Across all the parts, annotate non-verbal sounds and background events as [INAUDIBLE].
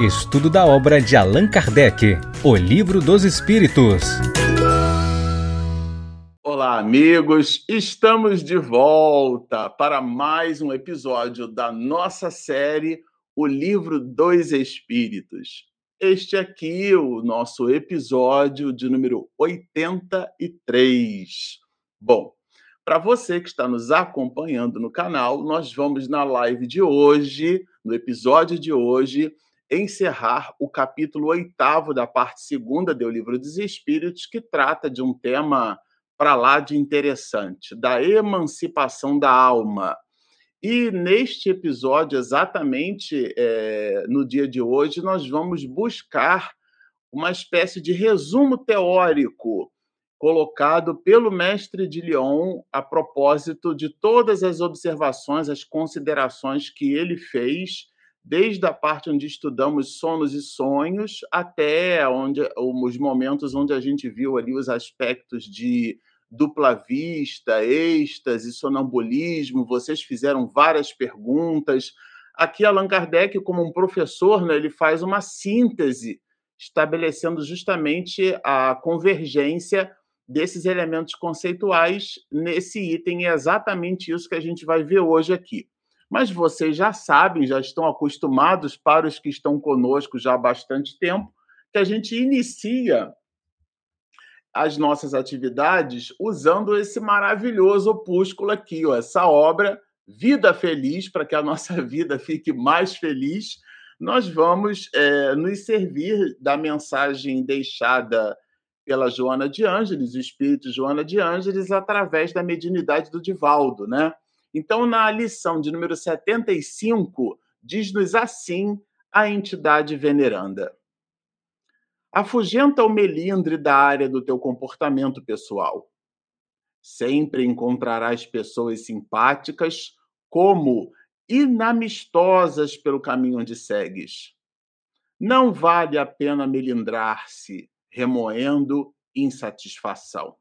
Estudo da obra de Allan Kardec, O Livro dos Espíritos. Olá, amigos! Estamos de volta para mais um episódio da nossa série O Livro dos Espíritos. Este aqui, o nosso episódio de número 83. Bom, para você que está nos acompanhando no canal, nós vamos na live de hoje, no episódio de hoje, encerrar o capítulo oitavo da parte segunda do Livro dos Espíritos, que trata de um tema para lá de interessante, da emancipação da alma. E neste episódio, exatamente é, no dia de hoje, nós vamos buscar uma espécie de resumo teórico colocado pelo mestre de Lyon a propósito de todas as observações, as considerações que ele fez, desde a parte onde estudamos sonos e sonhos até onde os momentos onde a gente viu ali os aspectos de dupla vista, êxtase, sonambulismo. Vocês fizeram várias perguntas. Aqui Allan Kardec, como um professor, né, ele faz uma síntese estabelecendo justamente a convergência desses elementos conceituais nesse item. É exatamente isso que a gente vai ver hoje aqui. Mas vocês já sabem, já estão acostumados, para os que estão conosco já há bastante tempo, que a gente inicia as nossas atividades usando esse maravilhoso opúsculo aqui, ó, essa obra Vida Feliz, para que a nossa [LAUGHS] vida fique mais feliz. Nós vamos é, nos servir da mensagem deixada pela Joana de Ângeles, o espírito Joana de Ângeles, através da mediunidade do Divaldo, né? Então, na lição de número 75, diz-nos assim a entidade veneranda. Afugenta o melindre da área do teu comportamento pessoal. Sempre encontrarás pessoas simpáticas como inamistosas pelo caminho onde segues. Não vale a pena melindrar-se, remoendo insatisfação.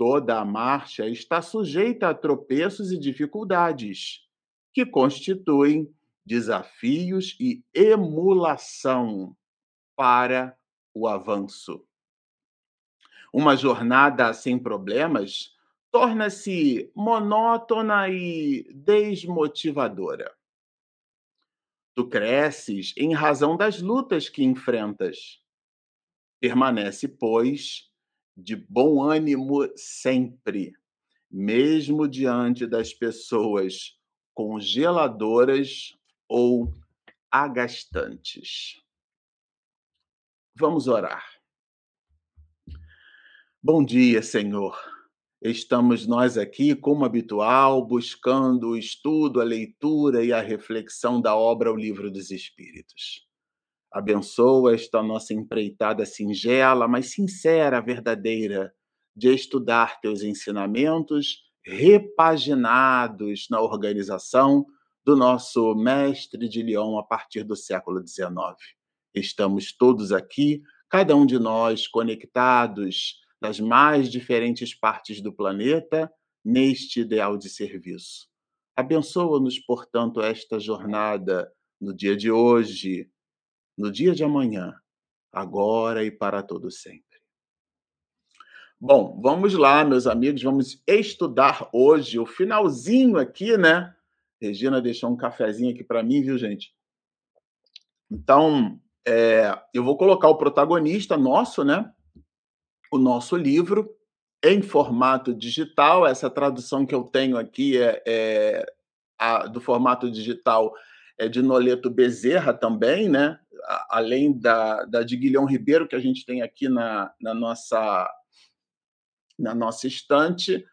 Toda a marcha está sujeita a tropeços e dificuldades, que constituem desafios e emulação para o avanço. Uma jornada sem problemas torna-se monótona e desmotivadora. Tu cresces em razão das lutas que enfrentas Permanece, pois, de bom ânimo sempre, mesmo diante das pessoas congeladoras ou agastantes. Vamos orar. Bom dia, Senhor. Estamos nós aqui, como habitual, buscando o estudo, a leitura e a reflexão da obra O Livro dos Espíritos. Abençoa esta nossa empreitada singela, mas sincera, verdadeira, de estudar teus ensinamentos repaginados na organização do nosso mestre de Lyon a partir do século XIX. Estamos todos aqui, cada um de nós conectados nas mais diferentes partes do planeta, neste ideal de serviço. Abençoa-nos, portanto, esta jornada no dia de hoje, no dia de amanhã, agora e para todo sempre. Bom, vamos lá, meus amigos, vamos estudar hoje o finalzinho aqui, né? Regina deixou um cafezinho aqui para mim, viu, gente? Então, é, eu vou colocar o protagonista nosso, né? O nosso livro em formato digital. Essa tradução que eu tenho aqui é, é a, do formato digital é de Noleto Bezerra também, né? Além da, da de Guilhom Ribeiro, que a gente tem aqui na, na, nossa, na nossa estante,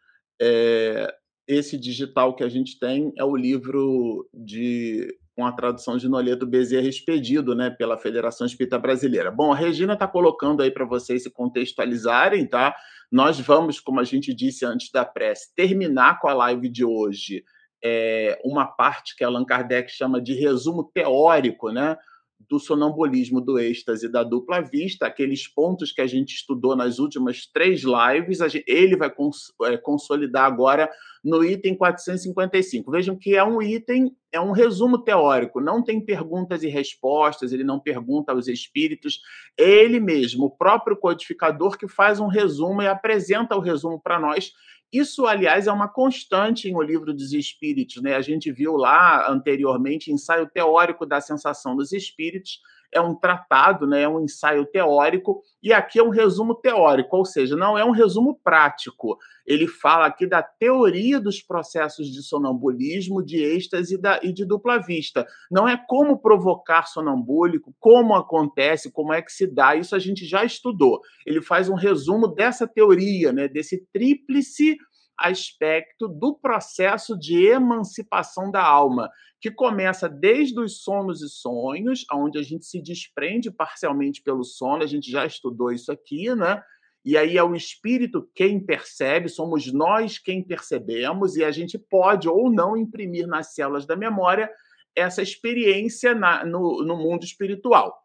é, esse digital que a gente tem é o livro de com a tradução de Noleto Bezerra expedido né, pela Federação Espírita Brasileira. Bom, a Regina está colocando aí para vocês se contextualizarem, tá? Nós vamos, como a gente disse antes da prece, terminar com a live de hoje é, uma parte que Allan Kardec chama de resumo teórico, né? Do sonambulismo, do êxtase, da dupla vista, aqueles pontos que a gente estudou nas últimas três lives, ele vai cons é, consolidar agora no item 455. Vejam que é um item, é um resumo teórico, não tem perguntas e respostas, ele não pergunta aos espíritos, ele mesmo, o próprio codificador, que faz um resumo e apresenta o resumo para nós isso, aliás, é uma constante em O Livro dos Espíritos. Né? A gente viu lá anteriormente ensaio teórico da sensação dos espíritos. É um tratado, né? é um ensaio teórico, e aqui é um resumo teórico, ou seja, não é um resumo prático. Ele fala aqui da teoria dos processos de sonambulismo, de êxtase e, da, e de dupla vista. Não é como provocar sonambúlico, como acontece, como é que se dá, isso a gente já estudou. Ele faz um resumo dessa teoria, né? desse tríplice aspecto do processo de emancipação da alma, que começa desde os sonos e sonhos, onde a gente se desprende parcialmente pelo sono, a gente já estudou isso aqui, né? E aí é o espírito quem percebe, somos nós quem percebemos, e a gente pode ou não imprimir nas células da memória essa experiência na, no, no mundo espiritual.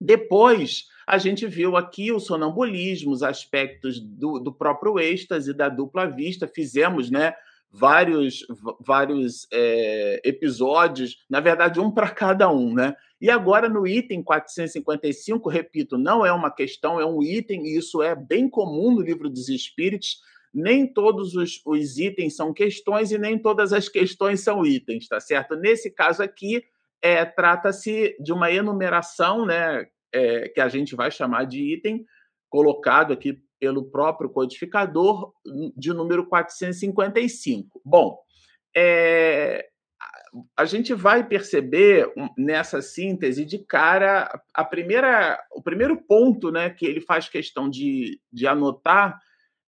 Depois, a gente viu aqui o sonambulismo, os aspectos do, do próprio êxtase, da dupla vista, fizemos né, vários, vários é, episódios, na verdade, um para cada um. Né? E agora, no item 455, repito, não é uma questão, é um item, e isso é bem comum no livro dos Espíritos. Nem todos os, os itens são questões e nem todas as questões são itens, tá certo? Nesse caso aqui, é, trata-se de uma enumeração, né, é, que a gente vai chamar de item, colocado aqui pelo próprio codificador, de número 455. Bom, é, a gente vai perceber nessa síntese de cara a primeira, o primeiro ponto né, que ele faz questão de, de anotar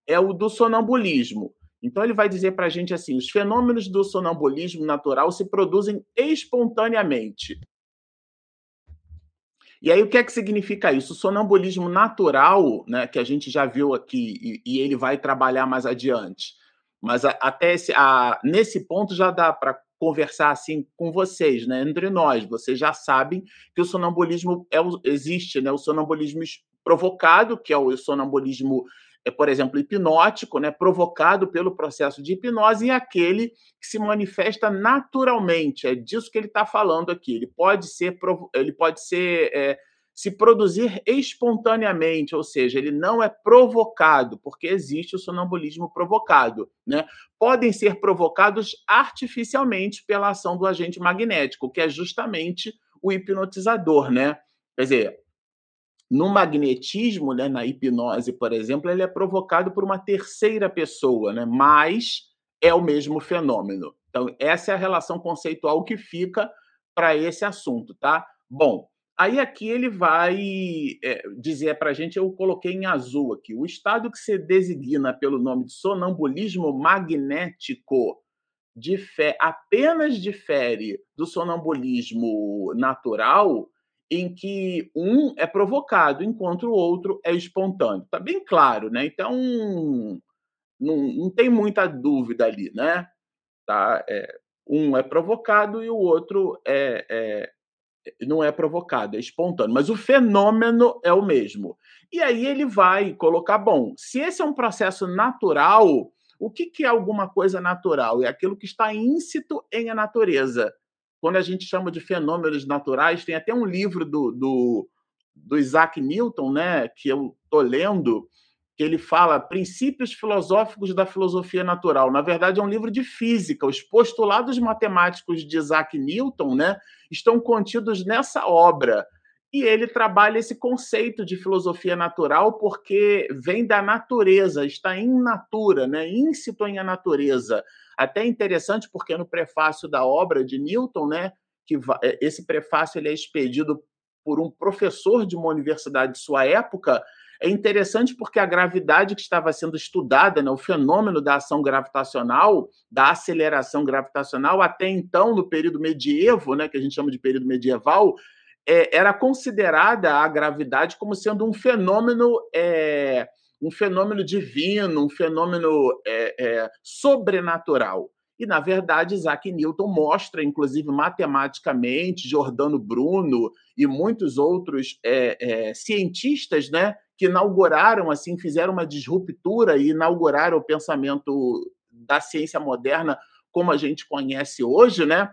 é o do sonambulismo. Então, ele vai dizer para a gente assim: os fenômenos do sonambulismo natural se produzem espontaneamente. E aí, o que é que significa isso? O sonambulismo natural, né, que a gente já viu aqui, e, e ele vai trabalhar mais adiante. Mas a, até esse, a, nesse ponto já dá para conversar assim com vocês, né, entre nós. Vocês já sabem que o sonambulismo é, existe, né, o sonambulismo provocado, que é o sonambulismo é, por exemplo, hipnótico, né, provocado pelo processo de hipnose, e aquele que se manifesta naturalmente. É disso que ele está falando aqui. Ele pode ser, ele pode ser é, se produzir espontaneamente, ou seja, ele não é provocado, porque existe o sonambulismo provocado. Né? Podem ser provocados artificialmente pela ação do agente magnético, que é justamente o hipnotizador. Né? Quer dizer, no magnetismo, né, na hipnose, por exemplo, ele é provocado por uma terceira pessoa, né, mas é o mesmo fenômeno. Então, essa é a relação conceitual que fica para esse assunto, tá? Bom, aí aqui ele vai é, dizer para a gente, eu coloquei em azul aqui, o estado que se designa pelo nome de sonambulismo magnético fé apenas difere do sonambulismo natural em que um é provocado, enquanto o outro é espontâneo. Está bem claro, né? Então, não, não tem muita dúvida ali, né? Tá? É, um é provocado e o outro é, é, não é provocado, é espontâneo. Mas o fenômeno é o mesmo. E aí ele vai colocar, bom, se esse é um processo natural, o que, que é alguma coisa natural? É aquilo que está íncito em a natureza quando a gente chama de fenômenos naturais, tem até um livro do, do, do Isaac Newton, né, que eu estou lendo, que ele fala princípios filosóficos da filosofia natural. Na verdade, é um livro de física. Os postulados matemáticos de Isaac Newton né, estão contidos nessa obra. E ele trabalha esse conceito de filosofia natural porque vem da natureza, está in natura, né, íncito em a natureza. Até interessante porque no prefácio da obra de Newton, né, que é, esse prefácio ele é expedido por um professor de uma universidade de sua época, é interessante porque a gravidade que estava sendo estudada, né, o fenômeno da ação gravitacional, da aceleração gravitacional, até então, no período medievo, né, que a gente chama de período medieval, é, era considerada a gravidade como sendo um fenômeno é, um fenômeno divino, um fenômeno é, é, sobrenatural. E, na verdade, Isaac Newton mostra, inclusive matematicamente, Giordano Bruno e muitos outros é, é, cientistas né, que inauguraram, assim, fizeram uma disruptura e inauguraram o pensamento da ciência moderna como a gente conhece hoje, né?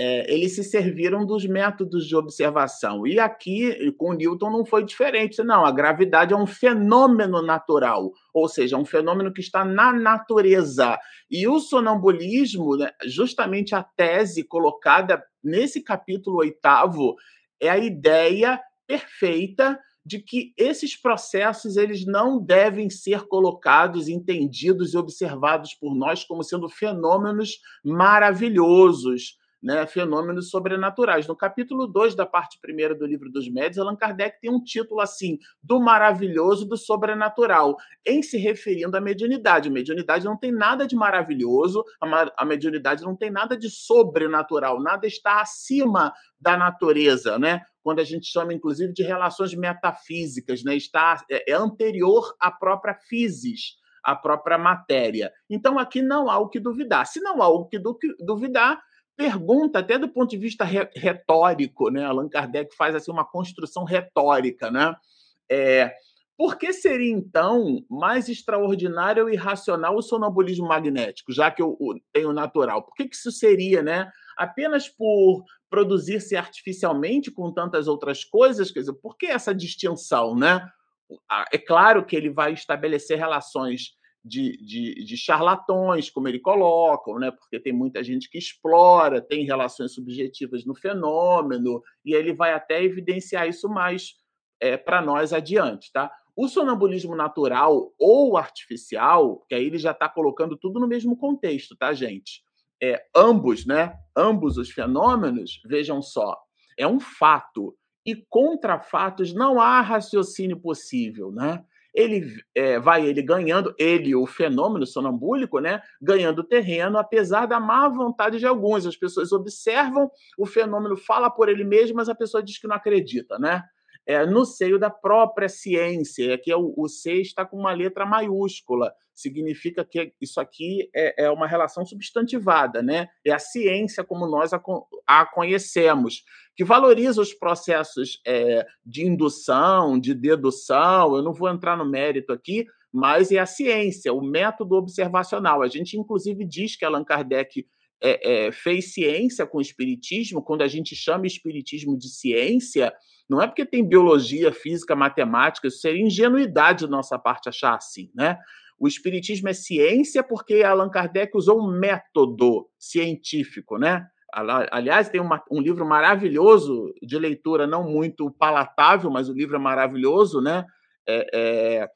É, eles se serviram dos métodos de observação. E aqui, com Newton, não foi diferente. Não, a gravidade é um fenômeno natural, ou seja, um fenômeno que está na natureza. E o sonambulismo, né, justamente a tese colocada nesse capítulo oitavo, é a ideia perfeita de que esses processos eles não devem ser colocados, entendidos e observados por nós como sendo fenômenos maravilhosos, né, fenômenos sobrenaturais. No capítulo 2 da parte primeira do livro dos Médios, Allan Kardec tem um título assim, do maravilhoso do sobrenatural, em se referindo à mediunidade. A mediunidade não tem nada de maravilhoso, a, a mediunidade não tem nada de sobrenatural, nada está acima da natureza, né? Quando a gente chama, inclusive, de relações metafísicas, né? Está, é, é anterior à própria physis, à própria matéria. Então, aqui não há o que duvidar. Se não há o que duvidar, pergunta, até do ponto de vista retórico, né? Allan Kardec faz assim uma construção retórica, né? É, por que seria, então, mais extraordinário ou irracional o sonambulismo magnético, já que eu tenho natural? Por que, que isso seria, né? Apenas por produzir-se artificialmente com tantas outras coisas? Quer dizer, por que essa distinção, né? É claro que ele vai estabelecer relações de, de, de, charlatões, como ele coloca, né? porque tem muita gente que explora, tem relações subjetivas no fenômeno, e ele vai até evidenciar isso mais é, para nós adiante. Tá? O sonambulismo natural ou artificial, que aí ele já está colocando tudo no mesmo contexto, tá, gente? É, ambos, né? Ambos os fenômenos, vejam só, é um fato. E contra fatos não há raciocínio possível, né? Ele é, vai ele ganhando, ele, o fenômeno sonambúlico, né, ganhando terreno, apesar da má vontade de alguns. As pessoas observam, o fenômeno fala por ele mesmo, mas a pessoa diz que não acredita, né? É, no seio da própria ciência, é que é o, o C está com uma letra maiúscula, significa que isso aqui é, é, uma relação substantivada, né? É a ciência como nós a, a conhecemos que valoriza os processos é, de indução, de dedução. Eu não vou entrar no mérito aqui, mas é a ciência, o método observacional. A gente, inclusive, diz que Allan Kardec é, é, fez ciência com o espiritismo, quando a gente chama espiritismo de ciência, não é porque tem biologia, física, matemática, isso seria ingenuidade da nossa parte achar assim, né? O espiritismo é ciência porque Allan Kardec usou um método científico, né? Aliás, tem uma, um livro maravilhoso de leitura, não muito palatável, mas o livro é maravilhoso, né? É, é,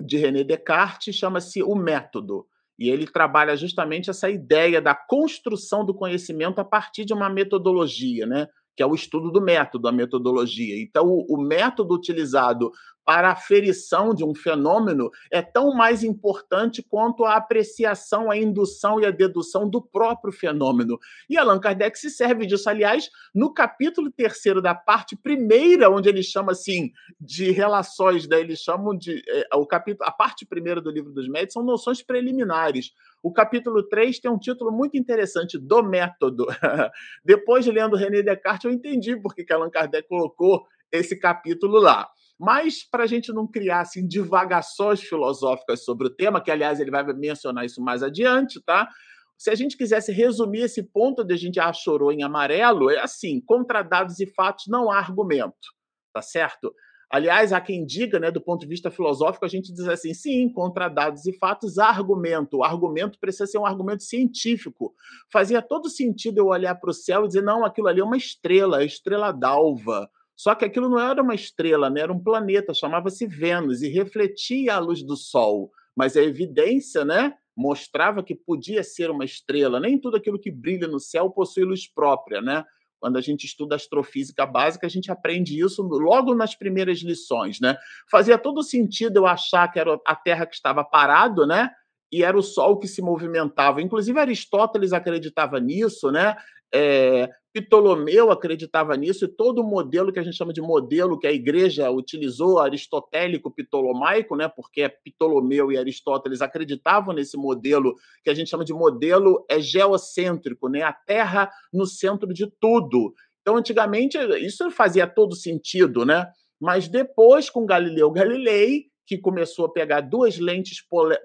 de René Descartes, chama-se O Método. E ele trabalha justamente essa ideia da construção do conhecimento a partir de uma metodologia, né? Que é o estudo do método, a metodologia. Então, o, método utilizado para a aferição de um fenômeno é tão mais importante quanto a apreciação, a indução e a dedução do próprio fenômeno. E Allan Kardec se serve disso, aliás, no capítulo terceiro da parte primeira, onde ele chama assim de relações, né? eles chamam de é, o capítulo, a parte primeira do livro dos médios são noções preliminares. O capítulo 3 tem um título muito interessante, do método. [LAUGHS] Depois de lendo René Descartes, eu entendi por que Allan Kardec colocou esse capítulo lá. Mas, para a gente não criar assim, divagações filosóficas sobre o tema, que, aliás, ele vai mencionar isso mais adiante, tá? Se a gente quisesse resumir esse ponto de a gente ah, chorou em amarelo, é assim: contra dados e fatos não há argumento, tá certo? Aliás, há quem diga, né, do ponto de vista filosófico, a gente diz assim: sim, contra dados e fatos há argumento. O argumento precisa ser um argumento científico. Fazia todo sentido eu olhar para o céu e dizer: não, aquilo ali é uma estrela, a estrela d'alva só que aquilo não era uma estrela, né? era um planeta, chamava-se Vênus e refletia a luz do Sol. Mas a evidência né, mostrava que podia ser uma estrela. Nem tudo aquilo que brilha no céu possui luz própria. Né? Quando a gente estuda astrofísica básica, a gente aprende isso logo nas primeiras lições. Né? Fazia todo sentido eu achar que era a Terra que estava parado, né? e era o Sol que se movimentava. Inclusive, Aristóteles acreditava nisso, né? É, Ptolomeu acreditava nisso, e todo o modelo que a gente chama de modelo que a igreja utilizou, aristotélico ptolomaico, né, porque Ptolomeu e Aristóteles acreditavam nesse modelo que a gente chama de modelo é geocêntrico, né, a Terra no centro de tudo. Então, antigamente, isso fazia todo sentido, né? Mas depois, com Galileu Galilei, que começou a pegar duas lentes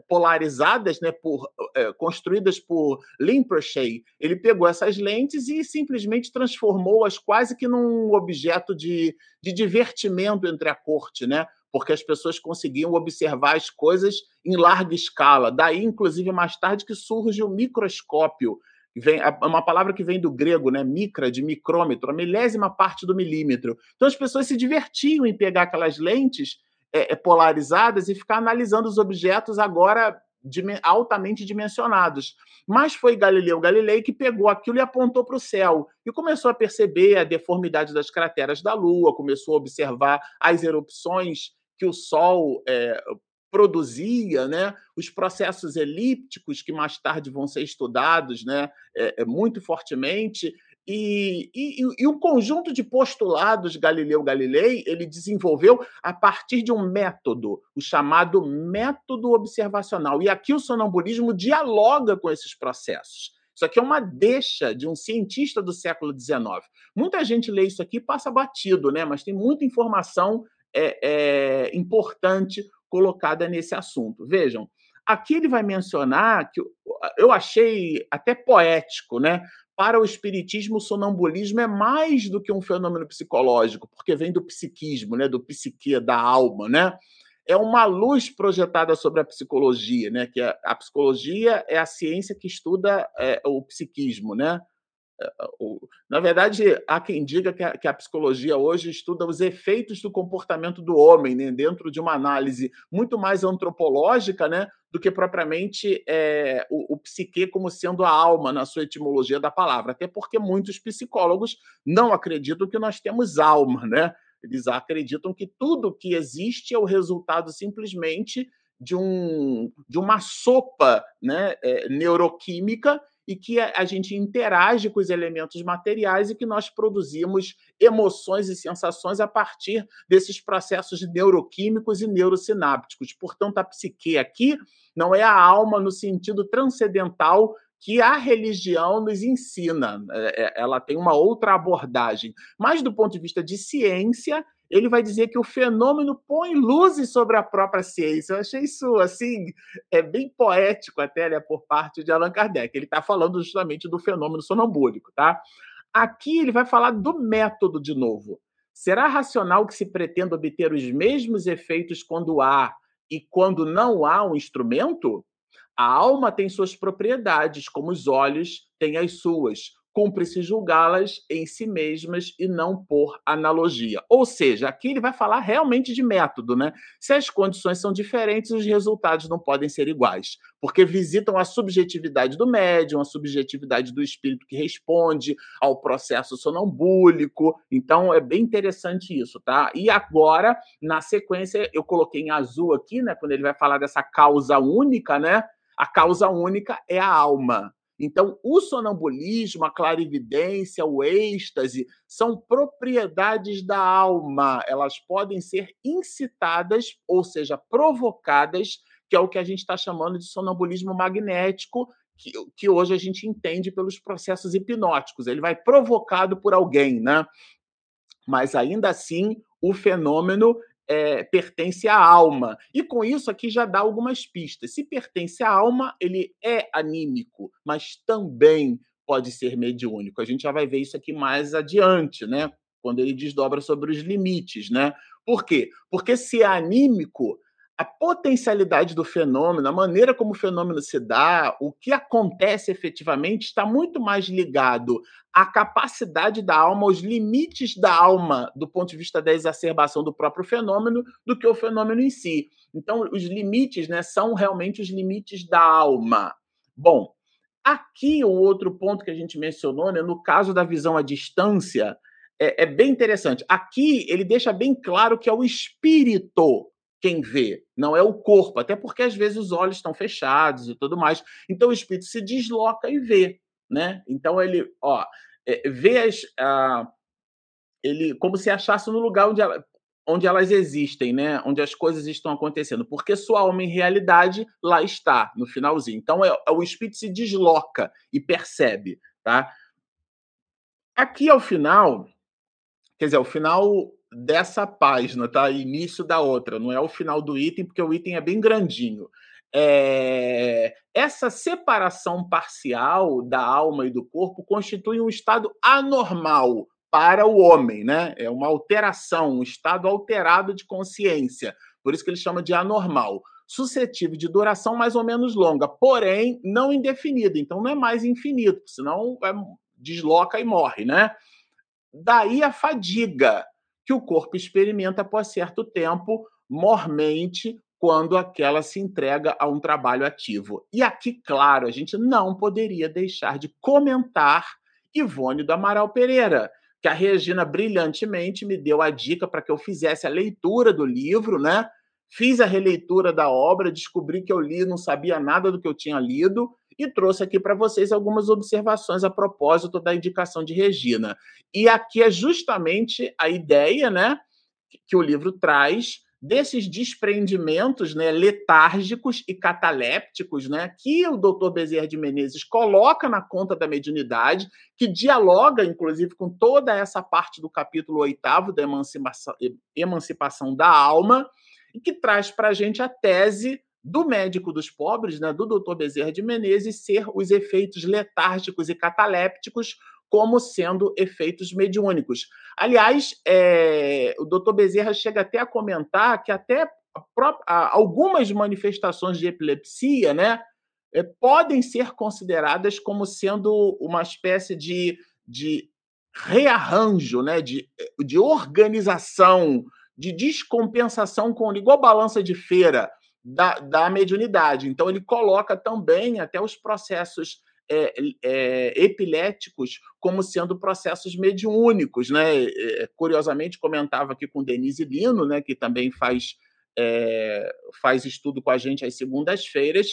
polarizadas, né, por, é, construídas por Rinpoche. Ele pegou essas lentes e simplesmente transformou-as quase que num objeto de, de divertimento entre a corte, né? porque as pessoas conseguiam observar as coisas em larga escala. Daí, inclusive, mais tarde que surge o microscópio, vem é uma palavra que vem do grego, né, micra de micrômetro, a milésima parte do milímetro. Então as pessoas se divertiam em pegar aquelas lentes é, é, polarizadas e ficar analisando os objetos agora altamente dimensionados. Mas foi Galileu Galilei que pegou aquilo e apontou para o céu e começou a perceber a deformidade das crateras da Lua, começou a observar as erupções que o Sol é, produzia, né, os processos elípticos que mais tarde vão ser estudados, né, é, é muito fortemente, e, e, e, um conjunto de postulados Galileu Galilei ele desenvolveu a partir de um método, o chamado método observacional. E aqui o sonambulismo dialoga com esses processos. Isso aqui é uma deixa de um cientista do século XIX. Muita gente lê isso aqui e passa batido, né? mas tem muita informação é, é, importante colocada nesse assunto. Vejam, aqui ele vai mencionar que eu achei até poético, né? Para o espiritismo, o sonambulismo é mais do que um fenômeno psicológico, porque vem do psiquismo, né, do psique, da alma, né? É uma luz projetada sobre a psicologia, né? Que a, a psicologia é a ciência que estuda é, o psiquismo, né? Na verdade, há quem diga que a, que a, psicologia hoje estuda os efeitos do comportamento do homem, né, dentro de uma análise muito mais antropológica, né, do que propriamente é, o, o psique como sendo a alma na sua etimologia da palavra. Até porque muitos psicólogos não acreditam que nós temos alma, né? Eles acreditam que tudo que existe é o resultado simplesmente de, um, de uma sopa né, é, neuroquímica e que a gente interage com os elementos materiais e que nós produzimos emoções e sensações a partir desses processos neuroquímicos e neurosinápticos. Portanto, a psique aqui não é a alma no sentido transcendental que a religião nos ensina. É, é, ela tem uma outra abordagem. Mas, do ponto de vista de ciência, ele vai dizer que o fenômeno põe luzes sobre a própria ciência. Eu achei isso assim é bem poético até né, por parte de Allan Kardec. Ele está falando justamente do fenômeno sonambúlico, tá? Aqui ele vai falar do método de novo. Será racional que se pretenda obter os mesmos efeitos quando há e quando não há um instrumento? A alma tem suas propriedades, como os olhos têm as suas cumpre-se julgá-las em si mesmas e não por analogia. Ou seja, aqui ele vai falar realmente de método, né? Se as condições são diferentes, os resultados não podem ser iguais, porque visitam a subjetividade do médium, a subjetividade do espírito que responde ao processo sonambúlico. Então é bem interessante isso, tá? E agora, na sequência, eu coloquei em azul aqui, né, quando ele vai falar dessa causa única, né? A causa única é a alma. Então, o sonambulismo, a clarividência, o êxtase são propriedades da alma. Elas podem ser incitadas, ou seja, provocadas, que é o que a gente está chamando de sonambulismo magnético, que, que hoje a gente entende pelos processos hipnóticos. Ele vai provocado por alguém, né? Mas ainda assim, o fenômeno é, pertence à alma. E com isso aqui já dá algumas pistas. Se pertence à alma, ele é anímico, mas também pode ser mediúnico. A gente já vai ver isso aqui mais adiante, né? Quando ele desdobra sobre os limites, né? Por quê? Porque se é anímico, a potencialidade do fenômeno, a maneira como o fenômeno se dá, o que acontece efetivamente, está muito mais ligado à capacidade da alma, aos limites da alma, do ponto de vista da exacerbação do próprio fenômeno, do que o fenômeno em si. Então, os limites né, são realmente os limites da alma. Bom, aqui o outro ponto que a gente mencionou, né, no caso da visão à distância, é, é bem interessante. Aqui ele deixa bem claro que é o espírito quem vê, não é o corpo, até porque às vezes os olhos estão fechados e tudo mais. Então o espírito se desloca e vê, né? Então ele, ó, é, vê as, a, ele como se achasse no lugar onde, ela, onde elas existem, né? Onde as coisas estão acontecendo, porque sua alma em realidade lá está no finalzinho. Então é, é o espírito se desloca e percebe, tá? Aqui ao final, quer dizer, ao final dessa página, tá? Início da outra, não é o final do item, porque o item é bem grandinho. É... Essa separação parcial da alma e do corpo constitui um estado anormal para o homem, né? É uma alteração, um estado alterado de consciência. Por isso que ele chama de anormal. Suscetível de duração mais ou menos longa, porém não indefinida. Então não é mais infinito, senão é, desloca e morre, né? Daí a fadiga que o corpo experimenta após certo tempo, mormente, quando aquela se entrega a um trabalho ativo. E aqui, claro, a gente não poderia deixar de comentar Ivone do Amaral Pereira, que a Regina brilhantemente me deu a dica para que eu fizesse a leitura do livro, né? Fiz a releitura da obra, descobri que eu li, não sabia nada do que eu tinha lido e trouxe aqui para vocês algumas observações a propósito da indicação de Regina. E aqui é justamente a ideia, né, que o livro traz desses desprendimentos né, letárgicos e catalépticos né, que o doutor Bezerra de Menezes coloca na conta da mediunidade, que dialoga, inclusive, com toda essa parte do capítulo oitavo da emancipação, emancipação da alma, e que traz para a gente a tese do médico dos pobres, né, do doutor Bezerra de Menezes, ser os efeitos letárgicos e catalépticos como sendo efeitos mediúnicos. Aliás, é, o doutor Bezerra chega até a comentar que até algumas manifestações de epilepsia né, é, podem ser consideradas como sendo uma espécie de, de rearranjo, né, de, de organização, de descompensação com igual balança de feira da, da mediunidade. Então, ele coloca também até os processos é, é, epiléticos como sendo processos mediúnicos. Né? É, curiosamente, comentava aqui com Denise Lino, né, que também faz, é, faz estudo com a gente às segundas-feiras,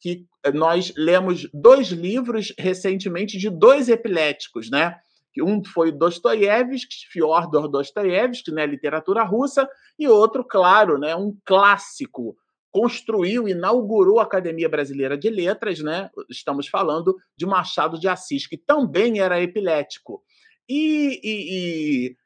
que nós lemos dois livros recentemente de dois epiléticos, né? Um foi Dostoiévski, Fyodor Dostoiévski, né, literatura russa, e outro, claro, né, um clássico, construiu, inaugurou a Academia Brasileira de Letras, né? Estamos falando de Machado de Assis, que também era epilético. E, e, e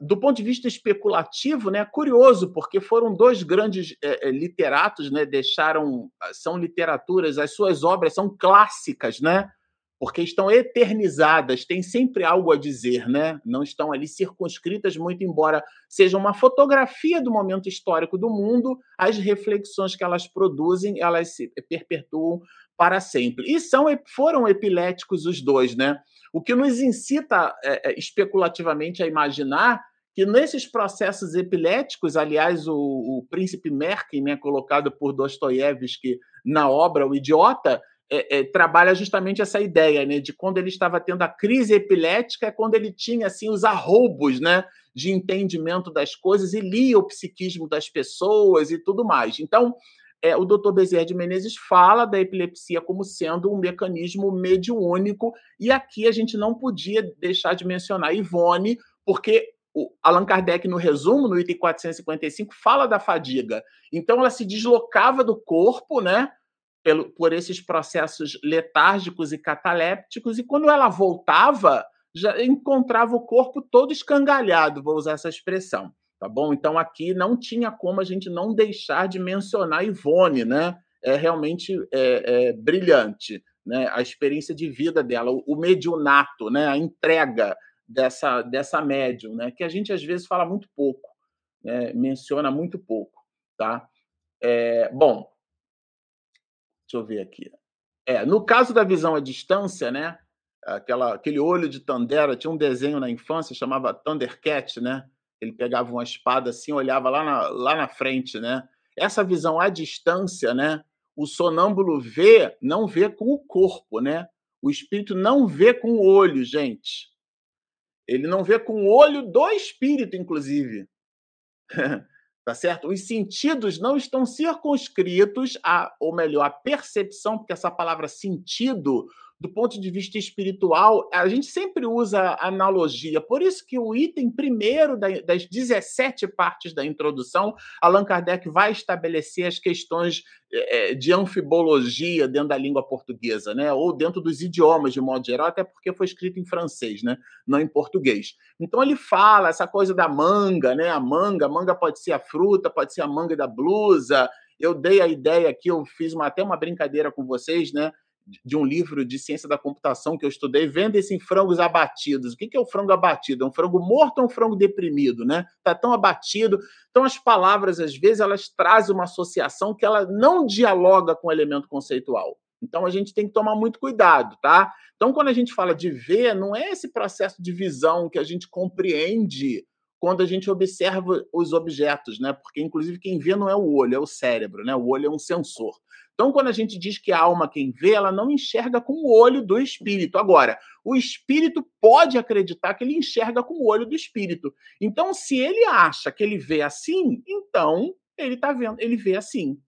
do ponto de vista especulativo, né, curioso, porque foram dois grandes é, literatos, né, deixaram, são literaturas, as suas obras são clássicas, né, porque estão eternizadas, têm sempre algo a dizer, né? Não estão ali circunscritas, muito embora seja uma fotografia do momento histórico do mundo, as reflexões que elas produzem, elas se perpetuam para sempre. E são, foram epiléticos os dois, né? O que nos incita é, é especulativamente a imaginar que nesses processos epiléticos, aliás, o, o príncipe Merkin, né, colocado por Dostoiévski na obra O Idiota, é, é, trabalha justamente essa ideia, né, de quando ele estava tendo a crise epilética, é quando ele tinha assim os arroubos, né, de entendimento das coisas e lia o psiquismo das pessoas e tudo mais. Então, é, o Dr. Bezerra de Menezes fala da epilepsia como sendo um mecanismo mediúnico, e aqui a gente não podia deixar de mencionar Ivone, porque o Allan Kardec, no resumo, no item 455, fala da fadiga. Então, ela se deslocava do corpo, né? Pelo, por esses processos letárgicos e catalépticos, e quando ela voltava, já encontrava o corpo todo escangalhado, vou usar essa expressão, tá bom? Então aqui não tinha como a gente não deixar de mencionar Ivone, né? É realmente é, é, brilhante, né? A experiência de vida dela, o, o mediunato, né? A entrega dessa dessa médium, né? Que a gente às vezes fala muito pouco, né? menciona muito pouco, tá? É, bom, Deixa eu ver aqui. É, no caso da visão à distância, né? Aquela, aquele olho de Tandera, tinha um desenho na infância, chamava Thundercat, né? Ele pegava uma espada assim, olhava lá na, lá na frente, né? Essa visão à distância, né? O sonâmbulo vê, não vê com o corpo, né? O espírito não vê com o olho, gente. Ele não vê com o olho do espírito, inclusive. [LAUGHS] tá certo? Os sentidos não estão circunscritos a, ou melhor, a percepção, porque essa palavra sentido do ponto de vista espiritual, a gente sempre usa analogia. Por isso que o item primeiro das 17 partes da introdução, Allan Kardec vai estabelecer as questões é, de anfibologia dentro da língua portuguesa, né? ou dentro dos idiomas, de modo geral, até porque foi escrito em francês, né? não em português. Então ele fala essa coisa da manga, né? a manga, a manga pode ser a fruta, pode ser a manga da blusa. Eu dei a ideia aqui, eu fiz uma, até uma brincadeira com vocês, né? De um livro de ciência da computação que eu estudei, vendem-se frangos abatidos. O que é o frango abatido? É um frango morto ou um frango deprimido, né? Está tão abatido. Então, as palavras, às vezes, elas trazem uma associação que ela não dialoga com o elemento conceitual. Então, a gente tem que tomar muito cuidado, tá? Então, quando a gente fala de ver, não é esse processo de visão que a gente compreende quando a gente observa os objetos, né? Porque, inclusive, quem vê não é o olho, é o cérebro, né? O olho é um sensor. Então, quando a gente diz que a alma quem vê, ela não enxerga com o olho do espírito. Agora, o espírito pode acreditar que ele enxerga com o olho do espírito. Então, se ele acha que ele vê assim, então ele está vendo, ele vê assim.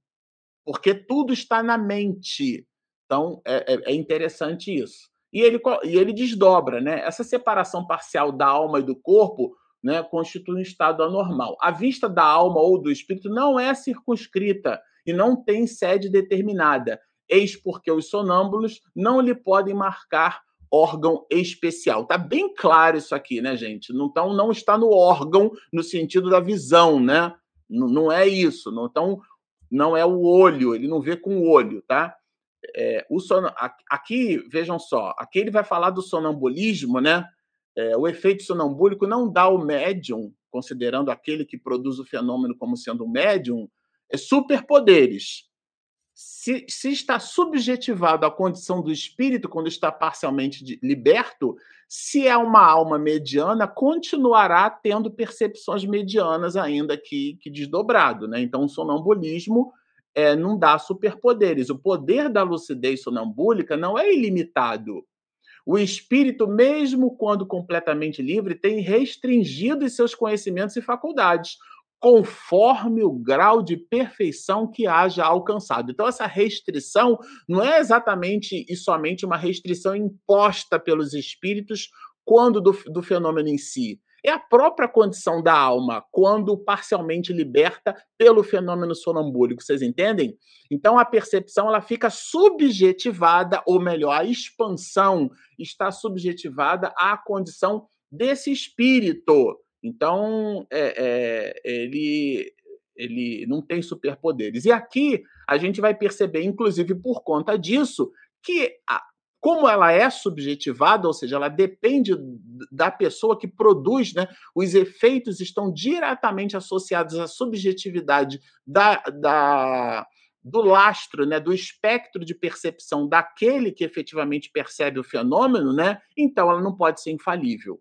Porque tudo está na mente. Então, é, é, é interessante isso. E ele, e ele desdobra, né? Essa separação parcial da alma e do corpo né, constitui um estado anormal. A vista da alma ou do espírito não é circunscrita e não tem sede determinada. Eis porque os sonâmbulos não lhe podem marcar órgão especial. Tá bem claro isso aqui, né, gente? Então não está no órgão no sentido da visão, né? Não, não é isso. Não, então não é o olho, ele não vê com o olho, tá? É, o son... Aqui, vejam só, aqui ele vai falar do sonambulismo, né? É, o efeito sonambúlico não dá ao médium, considerando aquele que produz o fenômeno como sendo um médium, superpoderes. Se, se, está subjetivado à condição do espírito quando está parcialmente liberto, se é uma alma mediana, continuará tendo percepções medianas ainda que, que desdobrado. Né? Então, o sonambulismo é, não dá superpoderes. O poder da lucidez sonambúlica não é ilimitado. O espírito, mesmo quando completamente livre, tem restringido seus conhecimentos e faculdades conforme o grau de perfeição que haja alcançado. Então, essa restrição não é exatamente e somente uma restrição imposta pelos espíritos quando do, do fenômeno em si. É a própria condição da alma, quando parcialmente liberta pelo fenômeno sonambúlico, vocês entendem? Então a percepção ela fica subjetivada, ou melhor, a expansão está subjetivada à condição desse espírito. Então, é, é, ele, ele não tem superpoderes. E aqui a gente vai perceber, inclusive por conta disso, que a, como ela é subjetivada, ou seja, ela depende da pessoa que produz, né? os efeitos estão diretamente associados à subjetividade da, da, do lastro, né? do espectro de percepção daquele que efetivamente percebe o fenômeno, né? então ela não pode ser infalível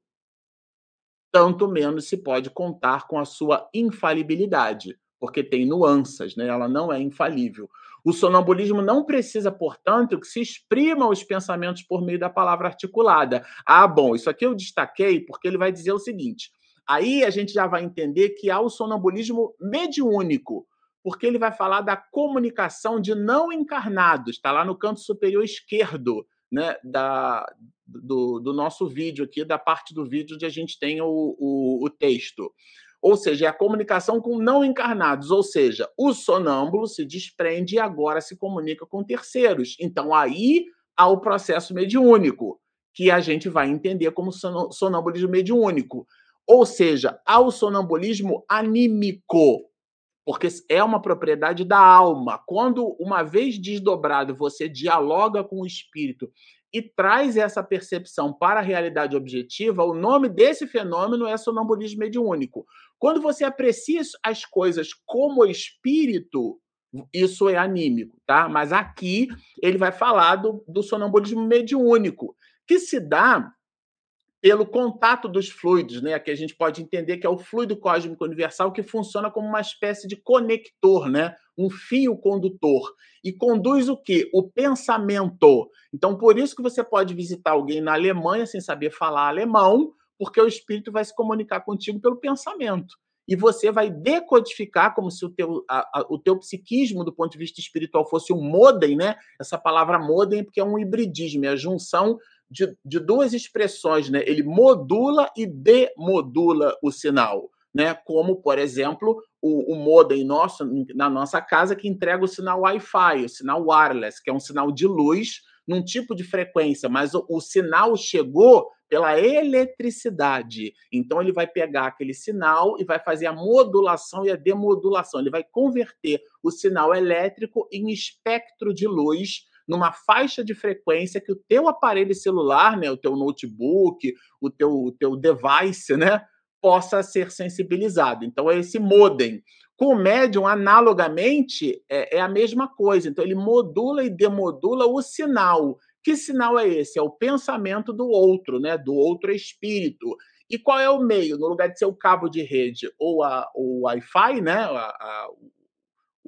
tanto menos se pode contar com a sua infalibilidade, porque tem nuances, né? ela não é infalível. O sonambulismo não precisa, portanto, que se exprimam os pensamentos por meio da palavra articulada. Ah, bom, isso aqui eu destaquei porque ele vai dizer o seguinte: aí a gente já vai entender que há o sonambulismo mediúnico, porque ele vai falar da comunicação de não encarnados, está lá no canto superior esquerdo né, da, do, do, nosso vídeo aqui, da parte do vídeo onde a gente tem o, o, o texto. Ou seja, é a comunicação com não encarnados, ou seja, o sonâmbulo se desprende e agora se comunica com terceiros. Então, aí há o processo mediúnico, que a gente vai entender como sonambulismo mediúnico. Ou seja, há o sonambulismo anímico, porque é uma propriedade da alma. Quando, uma vez desdobrado, você dialoga com o espírito e traz essa percepção para a realidade objetiva, o nome desse fenômeno é sonambulismo mediúnico. Quando você aprecia as coisas como espírito, isso é anímico, tá? Mas aqui ele vai falar do, do sonambulismo mediúnico, que se dá pelo contato dos fluidos, né? Que a gente pode entender que é o fluido cósmico universal que funciona como uma espécie de conector, né? Um fio condutor e conduz o que? O pensamento. Então, por isso que você pode visitar alguém na Alemanha sem saber falar alemão, porque o espírito vai se comunicar contigo pelo pensamento. e você vai decodificar como se o teu, a, a, o teu psiquismo, do ponto de vista espiritual, fosse um modem, né? Essa palavra modem, porque é um hibridismo, é a junção de, de duas expressões, né? Ele modula e demodula o sinal. Né, como, por exemplo, o, o modem nosso, na nossa casa, que entrega o sinal Wi-Fi, o sinal wireless, que é um sinal de luz num tipo de frequência, mas o, o sinal chegou pela eletricidade. Então, ele vai pegar aquele sinal e vai fazer a modulação e a demodulação. Ele vai converter o sinal elétrico em espectro de luz numa faixa de frequência que o teu aparelho celular, né, o teu notebook, o teu, o teu device, né, possa ser sensibilizado. Então, é esse modem. Com o médium, analogamente, é, é a mesma coisa. Então, ele modula e demodula o sinal. Que sinal é esse? É o pensamento do outro, né? do outro espírito. E qual é o meio? No lugar de ser o cabo de rede ou a, o Wi-Fi, né? A, a,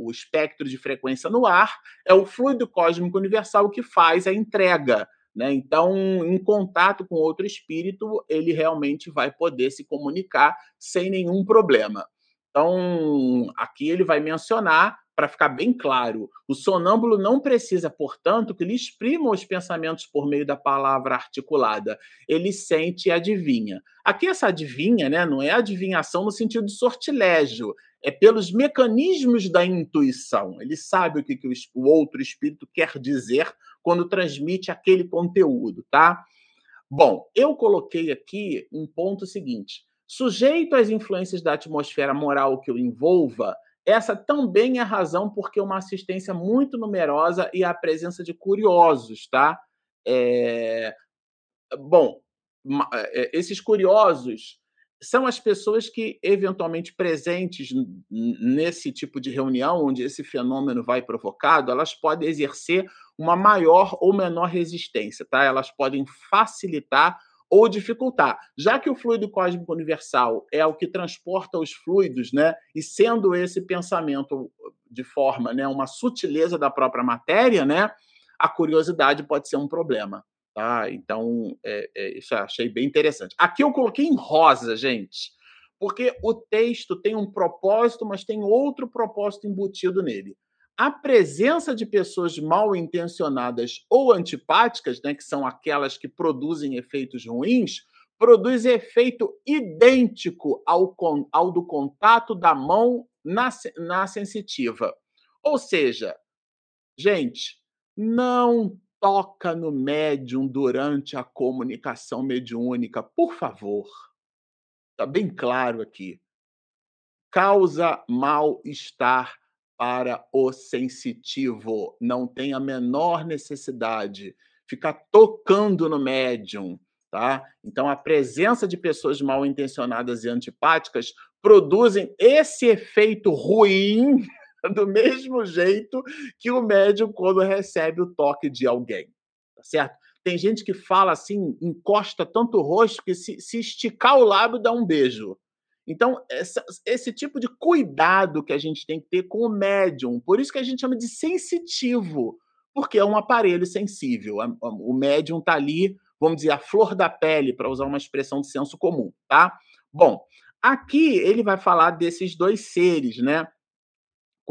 o espectro de frequência no ar, é o fluido cósmico universal que faz a entrega. Né? Então, em contato com outro espírito, ele realmente vai poder se comunicar sem nenhum problema. Então, aqui ele vai mencionar, para ficar bem claro, o sonâmbulo não precisa, portanto, que lhe exprima os pensamentos por meio da palavra articulada. Ele sente e adivinha. Aqui, essa adivinha né, não é adivinhação no sentido de sortilégio, é pelos mecanismos da intuição. Ele sabe o que, que o outro espírito quer dizer quando transmite aquele conteúdo, tá? Bom, eu coloquei aqui um ponto seguinte: sujeito às influências da atmosfera moral que o envolva, essa também é a razão porque uma assistência muito numerosa e a presença de curiosos, tá? É... Bom, é, esses curiosos são as pessoas que, eventualmente presentes nesse tipo de reunião, onde esse fenômeno vai provocado, elas podem exercer uma maior ou menor resistência, tá? Elas podem facilitar ou dificultar. Já que o fluido cósmico universal é o que transporta os fluidos, né? E sendo esse pensamento de forma, né, uma sutileza da própria matéria, né? A curiosidade pode ser um problema. Tá? Então, é, é, isso eu achei bem interessante. Aqui eu coloquei em rosa, gente, porque o texto tem um propósito, mas tem outro propósito embutido nele. A presença de pessoas mal intencionadas ou antipáticas, né, que são aquelas que produzem efeitos ruins, produz efeito idêntico ao, ao do contato da mão na, na sensitiva. Ou seja, gente, não toca no médium durante a comunicação mediúnica, por favor. Está bem claro aqui. Causa mal-estar para o sensitivo. Não tem a menor necessidade. Ficar tocando no médium. Tá? Então, a presença de pessoas mal intencionadas e antipáticas produzem esse efeito ruim [LAUGHS] do mesmo jeito que o médium quando recebe o toque de alguém, tá certo? Tem gente que fala assim, encosta tanto o rosto que se, se esticar o lábio dá um beijo. Então, essa, esse tipo de cuidado que a gente tem que ter com o médium, por isso que a gente chama de sensitivo, porque é um aparelho sensível. O médium está ali, vamos dizer, a flor da pele, para usar uma expressão de senso comum, tá? Bom, aqui ele vai falar desses dois seres, né?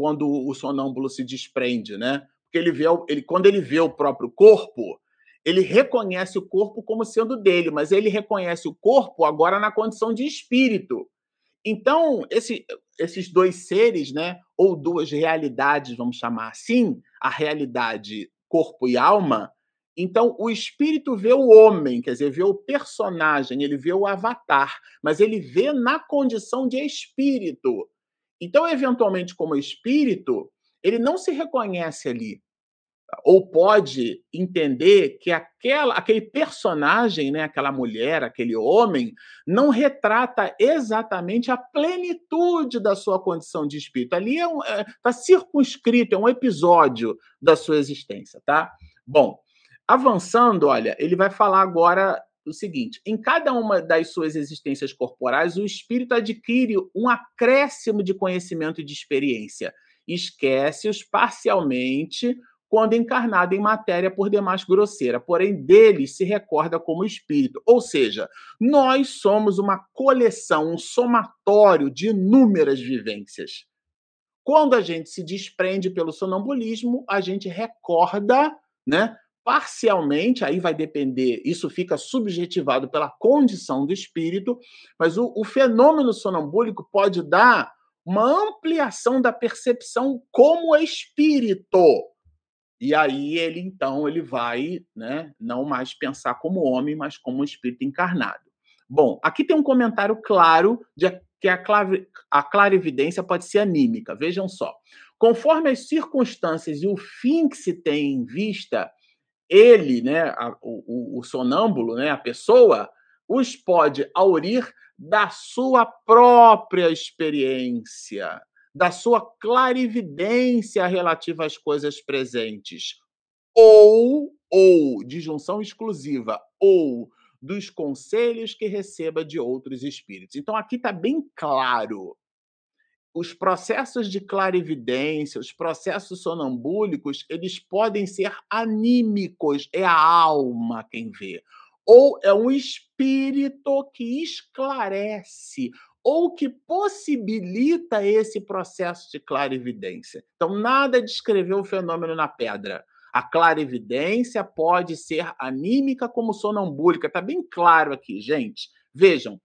quando o sonâmbulo se desprende, né? Porque ele vê, ele, quando ele vê o próprio corpo, ele reconhece o corpo como sendo dele, mas ele reconhece o corpo agora na condição de espírito. Então, esse, esses dois seres, né, ou duas realidades, vamos chamar assim, a realidade corpo e alma, então o espírito vê o homem, quer dizer, vê o personagem, ele vê o avatar, mas ele vê na condição de espírito. Então, eventualmente, como espírito, ele não se reconhece ali. Ou pode entender que aquela, aquele personagem, né, aquela mulher, aquele homem, não retrata exatamente a plenitude da sua condição de espírito. Ali está é um, é, tá circunscrito, é um episódio da sua existência, tá? Bom, avançando, olha, ele vai falar agora o seguinte: em cada uma das suas existências corporais, o espírito adquire um acréscimo de conhecimento e de experiência. Esquece-os parcialmente quando encarnado em matéria por demais grosseira, porém dele se recorda como espírito. Ou seja, nós somos uma coleção, um somatório de inúmeras vivências. Quando a gente se desprende pelo sonambulismo, a gente recorda, né, parcialmente, aí vai depender, isso fica subjetivado pela condição do espírito, mas o, o fenômeno sonambúlico pode dar uma ampliação da percepção como espírito. E aí ele então ele vai, né, não mais pensar como homem, mas como um espírito encarnado. Bom, aqui tem um comentário claro de que a, clave, a pode ser anímica. Vejam só. Conforme as circunstâncias e o fim que se tem em vista, ele, né, a, o, o sonâmbulo, né, a pessoa, os pode aurir da sua própria experiência, da sua clarividência relativa às coisas presentes, ou, ou, disjunção exclusiva, ou dos conselhos que receba de outros espíritos. Então aqui está bem claro. Os processos de clarividência, os processos sonambúlicos, eles podem ser anímicos, é a alma quem vê, ou é um espírito que esclarece, ou que possibilita esse processo de clarividência. Então, nada de escrever o fenômeno na pedra. A clarividência pode ser anímica como sonambúlica. Está bem claro aqui, gente. Vejam,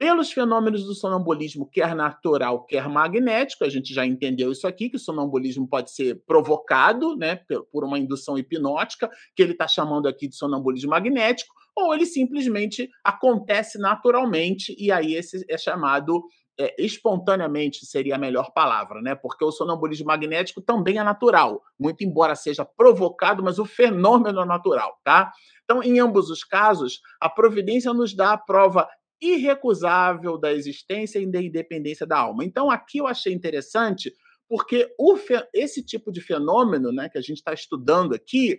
pelos fenômenos do sonambulismo, quer natural, quer magnético, a gente já entendeu isso aqui, que o sonambulismo pode ser provocado né, por uma indução hipnótica, que ele está chamando aqui de sonambulismo magnético, ou ele simplesmente acontece naturalmente, e aí esse é chamado é, espontaneamente seria a melhor palavra, né? Porque o sonambulismo magnético também é natural, muito embora seja provocado, mas o fenômeno é natural, tá? Então, em ambos os casos, a providência nos dá a prova irrecusável da existência e da independência da alma. Então, aqui eu achei interessante, porque o, esse tipo de fenômeno né, que a gente está estudando aqui,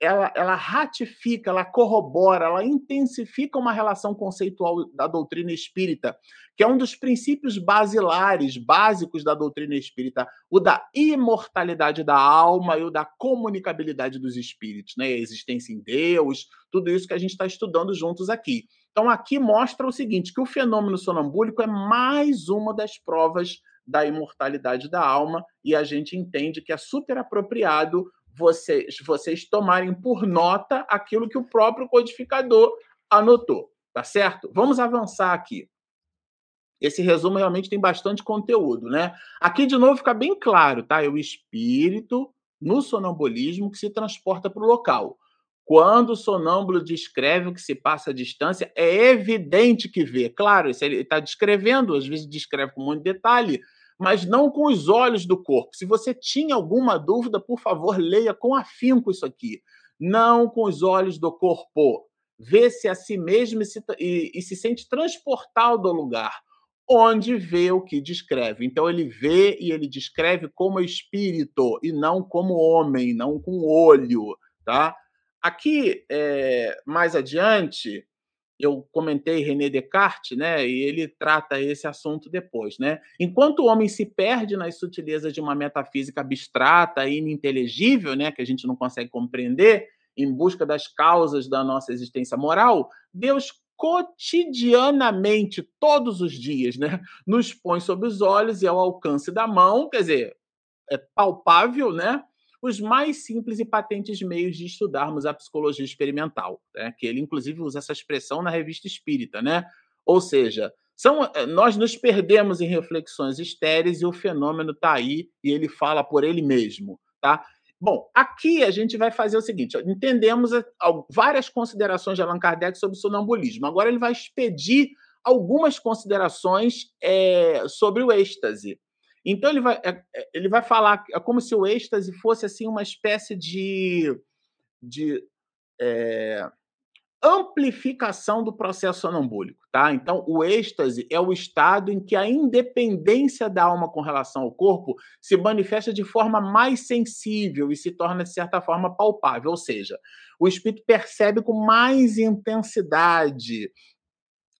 ela, ela ratifica, ela corrobora, ela intensifica uma relação conceitual da doutrina espírita, que é um dos princípios basilares, básicos da doutrina espírita, o da imortalidade da alma e o da comunicabilidade dos espíritos, né? A existência em Deus, tudo isso que a gente está estudando juntos aqui. Então, aqui mostra o seguinte: que o fenômeno sonambúlico é mais uma das provas da imortalidade da alma, e a gente entende que é super apropriado vocês, vocês tomarem por nota aquilo que o próprio codificador anotou, tá certo? Vamos avançar aqui. Esse resumo realmente tem bastante conteúdo, né? Aqui de novo fica bem claro, tá? É o espírito no sonambulismo que se transporta para o local. Quando o sonâmbulo descreve o que se passa à distância, é evidente que vê. Claro, ele está descrevendo, às vezes descreve com muito detalhe, mas não com os olhos do corpo. Se você tinha alguma dúvida, por favor, leia com afinco isso aqui. Não com os olhos do corpo. Vê-se a si mesmo e se, e, e se sente transportado ao lugar onde vê o que descreve. Então ele vê e ele descreve como espírito e não como homem, não com olho, tá? Aqui, é, mais adiante, eu comentei René Descartes, né? E ele trata esse assunto depois, né? Enquanto o homem se perde nas sutilezas de uma metafísica abstrata e ininteligível, né, que a gente não consegue compreender, em busca das causas da nossa existência moral, Deus cotidianamente, todos os dias, né, nos põe sob os olhos e ao alcance da mão, quer dizer, é palpável, né? Os mais simples e patentes meios de estudarmos a psicologia experimental, né? que ele inclusive usa essa expressão na revista Espírita, né? Ou seja, são, eh, nós nos perdemos em reflexões estéreis e o fenômeno está aí e ele fala por ele mesmo, tá? Bom, aqui a gente vai fazer o seguinte: entendemos várias considerações de Allan Kardec sobre o sonambulismo. Agora ele vai expedir algumas considerações é, sobre o êxtase. Então ele vai, é, é, ele vai falar, é como se o êxtase fosse assim uma espécie de, de é, amplificação do processo sonambúlico, tá? Então o êxtase é o estado em que a independência da alma com relação ao corpo se manifesta de forma mais sensível e se torna de certa forma palpável, ou seja, o espírito percebe com mais intensidade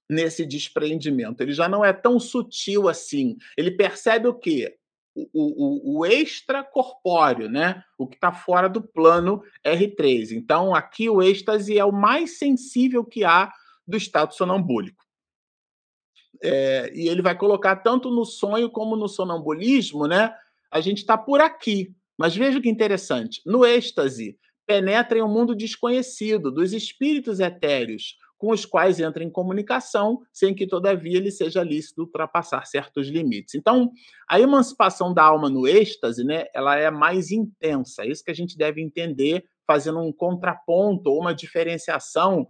nesse desprendimento. Ele já não é tão sutil assim. Ele percebe o quê? o, o, o extracorpóreo, né? O que está fora do plano R3. Então, aqui o êxtase é o mais sensível que há do estado sonambúlico. É, e ele vai colocar tanto no sonho como no sonambulismo, né? A gente está por aqui. Mas veja que interessante. No êxtase, penetra em um mundo desconhecido, dos espíritos etéreos, com os quais entra em comunicação, sem que, todavia, lhe seja lícito ultrapassar certos limites. Então, a emancipação da alma no êxtase, né, ela é mais intensa. É isso que a gente deve entender, fazendo um contraponto ou uma diferenciação,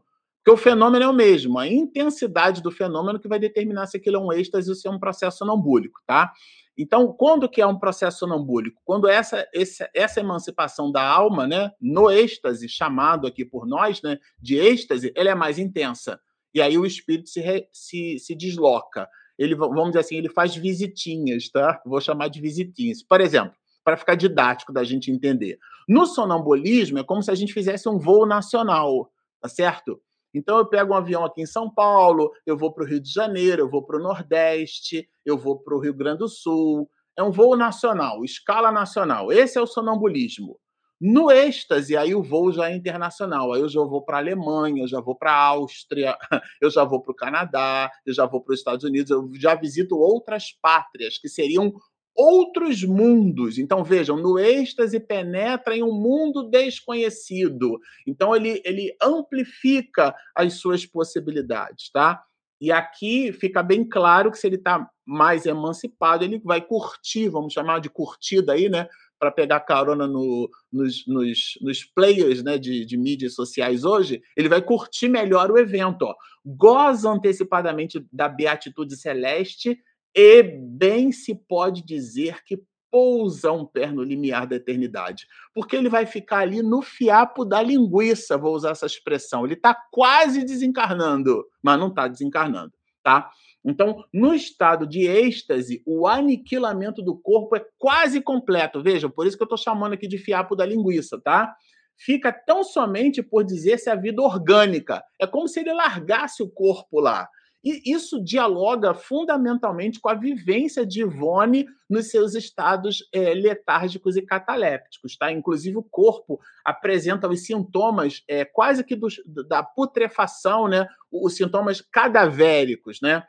porque o fenômeno é o mesmo, a intensidade do fenômeno que vai determinar se aquilo é um êxtase ou se é um processo sonambúlico, tá? Então, quando que é um processo sonambúlico? Quando essa, essa, essa emancipação da alma, né, no êxtase, chamado aqui por nós, né, de êxtase, ela é mais intensa. E aí o espírito se, re, se, se desloca. Ele, vamos dizer assim, ele faz visitinhas, tá? Vou chamar de visitinhas. Por exemplo, para ficar didático da gente entender. No sonambulismo, é como se a gente fizesse um voo nacional, tá certo? Então eu pego um avião aqui em São Paulo, eu vou para o Rio de Janeiro, eu vou para o Nordeste, eu vou para o Rio Grande do Sul. É um voo nacional, escala nacional. Esse é o sonambulismo. No êxtase, aí o voo já é internacional. Aí eu já vou para a Alemanha, eu já vou para a Áustria, [LAUGHS] eu já vou para o Canadá, eu já vou para os Estados Unidos, eu já visito outras pátrias que seriam outros mundos. Então, vejam, no êxtase penetra em um mundo desconhecido. Então, ele, ele amplifica as suas possibilidades, tá? E aqui fica bem claro que se ele está mais emancipado, ele vai curtir, vamos chamar de curtida aí, né? Para pegar carona no, nos, nos, nos, players né, de, de mídias sociais hoje, ele vai curtir melhor o evento. Ó. Goza antecipadamente da beatitude celeste e bem se pode dizer que pousa um pé no limiar da eternidade, porque ele vai ficar ali no fiapo da linguiça, vou usar essa expressão. Ele está quase desencarnando, mas não está desencarnando, tá? Então, no estado de êxtase, o aniquilamento do corpo é quase completo. Vejam, por isso que eu estou chamando aqui de fiapo da linguiça, tá? Fica tão somente por dizer-se a vida orgânica. É como se ele largasse o corpo lá. E isso dialoga fundamentalmente com a vivência de Ivone nos seus estados é, letárgicos e catalépticos. Tá? Inclusive, o corpo apresenta os sintomas é, quase que do, da putrefação, né? os sintomas cadavéricos. Né?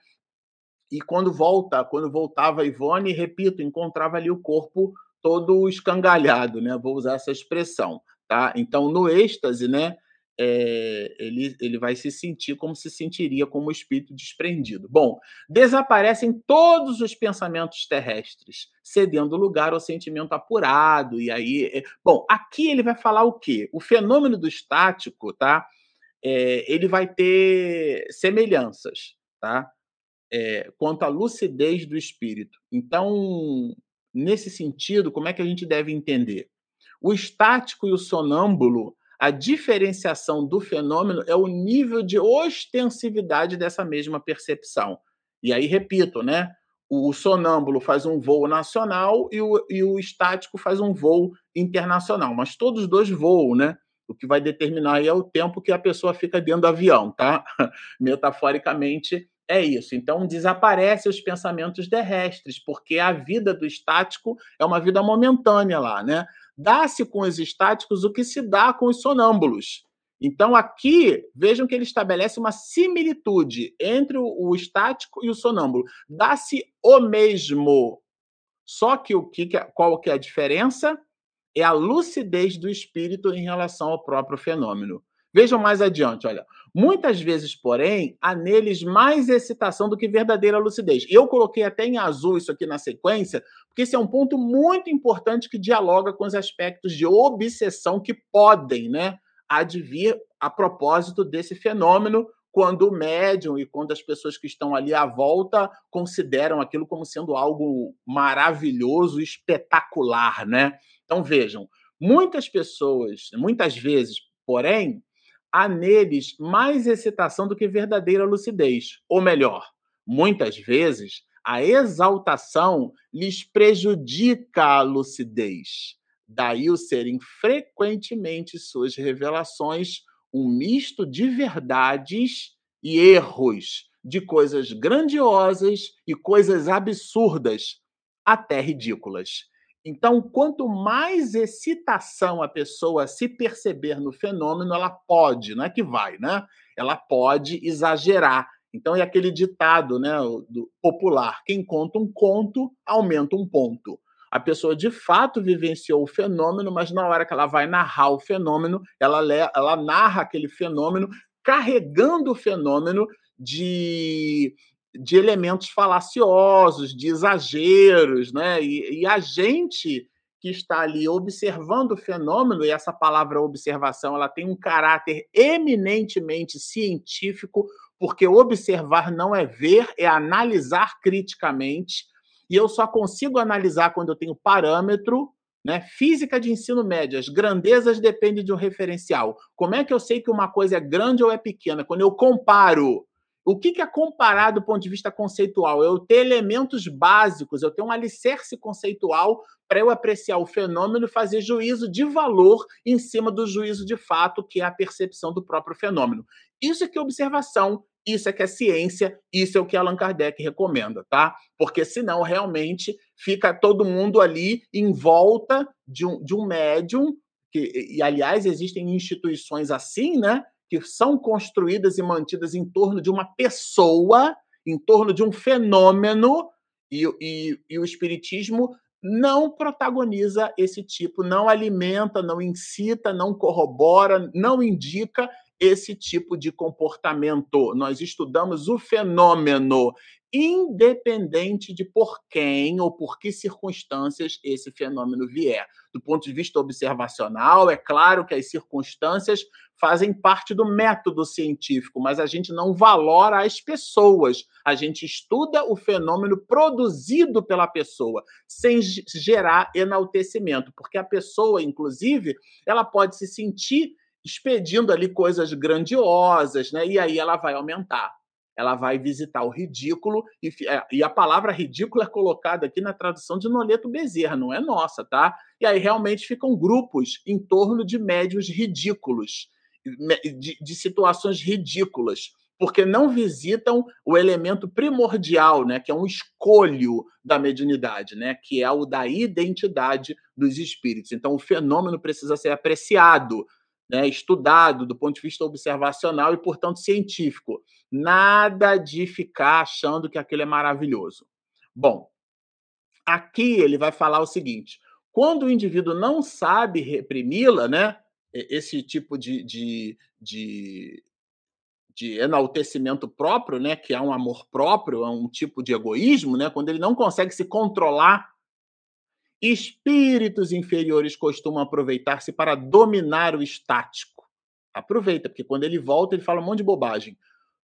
E quando volta, quando voltava Ivone, repito, encontrava ali o corpo todo escangalhado, né? Vou usar essa expressão, tá? Então, no êxtase, né? É, ele, ele vai se sentir como se sentiria como espírito desprendido. Bom, desaparecem todos os pensamentos terrestres, cedendo lugar ao sentimento apurado. E aí, é... bom, aqui ele vai falar o quê? O fenômeno do estático, tá? É, ele vai ter semelhanças, tá? Quanto à lucidez do espírito. Então, nesse sentido, como é que a gente deve entender? O estático e o sonâmbulo a diferenciação do fenômeno é o nível de ostensividade dessa mesma percepção. E aí, repito, né? O sonâmbulo faz um voo nacional e o, e o estático faz um voo internacional, mas todos os dois voam, né? O que vai determinar aí é o tempo que a pessoa fica dentro do avião, tá? [LAUGHS] Metaforicamente é isso. Então desaparecem os pensamentos terrestres, porque a vida do estático é uma vida momentânea lá, né? Dá-se com os estáticos o que se dá com os sonâmbulos. Então, aqui, vejam que ele estabelece uma similitude entre o, estático e o sonâmbulo. Dá-se o mesmo. Só que o que, qual que é a diferença? É a lucidez do espírito em relação ao próprio fenômeno. Vejam mais adiante, olha. Muitas vezes, porém, há neles mais excitação do que verdadeira lucidez. Eu coloquei até em azul isso aqui na sequência, porque esse é um ponto muito importante que dialoga com os aspectos de obsessão que podem, né, advir a propósito desse fenômeno quando o médium e quando as pessoas que estão ali à volta consideram aquilo como sendo algo maravilhoso, espetacular, né? Então vejam, muitas pessoas, muitas vezes, porém, há neles mais excitação do que verdadeira lucidez. Ou melhor, muitas vezes a exaltação lhes prejudica a lucidez. Daí o serem frequentemente suas revelações um misto de verdades e erros, de coisas grandiosas e coisas absurdas, até ridículas. Então, quanto mais excitação a pessoa se perceber no fenômeno, ela pode, não é que vai, né? Ela pode exagerar. Então, é aquele ditado né, popular: quem conta um conto, aumenta um ponto. A pessoa de fato vivenciou o fenômeno, mas na hora que ela vai narrar o fenômeno, ela, ela narra aquele fenômeno carregando o fenômeno de de elementos falaciosos, de exageros, né? E, e, a gente que está ali observando o fenômeno, e essa palavra observação ela tem um caráter eminentemente científico, porque observar não é ver, é analisar criticamente. E eu só consigo analisar quando eu tenho parâmetro, né? Física de ensino médio, as grandezas dependem de um referencial. Como é que eu sei que uma coisa é grande ou é pequena? Quando eu comparo o que, é comparar do ponto de vista conceitual? Eu ter elementos básicos, eu ter um alicerce conceitual para eu apreciar o fenômeno e fazer juízo de valor em cima do juízo de fato, que é a percepção do próprio fenômeno. Isso é que é observação, isso é que é ciência, isso é o que Allan Kardec recomenda, tá? Porque senão realmente fica todo mundo ali em volta de um, de um médium, que, e aliás existem instituições assim, né? Que são construídas e mantidas em torno de uma pessoa, em torno de um fenômeno, e, e, e o Espiritismo não protagoniza esse tipo, não alimenta, não incita, não corrobora, não indica esse tipo de comportamento. Nós estudamos o fenômeno, independente de por quem ou por que circunstâncias esse fenômeno vier. Do ponto de vista observacional, é claro que as circunstâncias fazem parte do método científico, mas a gente não valora as pessoas. A gente estuda o fenômeno produzido pela pessoa, sem gerar enaltecimento, porque a pessoa, inclusive, ela pode se sentir expedindo ali coisas grandiosas, né? E aí ela vai aumentar. Ela vai visitar o ridículo, e, é, e a palavra ridículo é colocada aqui na tradução de Noleto Bezerra, não é nossa, tá? E aí realmente ficam grupos em torno de médios ridículos, de, de situações ridículas, porque não visitam o elemento primordial, né, que é um escolho da mediunidade, né, que é o da identidade dos espíritos. Então, o fenômeno precisa ser apreciado, né, estudado do ponto de vista observacional e, portanto, científico. Nada de ficar achando que aquilo é maravilhoso. Bom, aqui ele vai falar o seguinte: quando o indivíduo não sabe reprimi-la, né, esse tipo de, de, de, de enaltecimento próprio, né, que é um amor próprio, é um tipo de egoísmo, né, quando ele não consegue se controlar Espíritos inferiores costumam aproveitar-se para dominar o estático. Aproveita, porque quando ele volta, ele fala um monte de bobagem.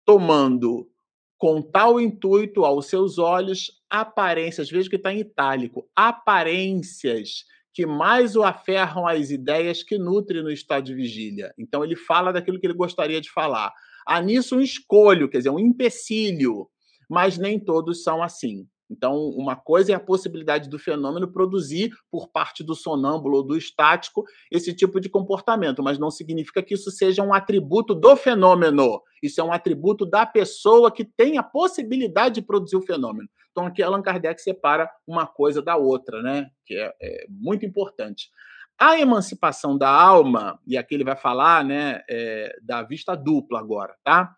Tomando com tal intuito aos seus olhos aparências, veja que está em itálico, aparências que mais o aferram às ideias que nutre no estado de vigília. Então ele fala daquilo que ele gostaria de falar. Há nisso um escolho, quer dizer, um empecilho, mas nem todos são assim. Então, uma coisa é a possibilidade do fenômeno produzir, por parte do sonâmbulo ou do estático, esse tipo de comportamento, mas não significa que isso seja um atributo do fenômeno. Isso é um atributo da pessoa que tem a possibilidade de produzir o fenômeno. Então, aqui Allan Kardec separa uma coisa da outra, né? que é, é muito importante. A emancipação da alma, e aqui ele vai falar né, é, da vista dupla agora, tá?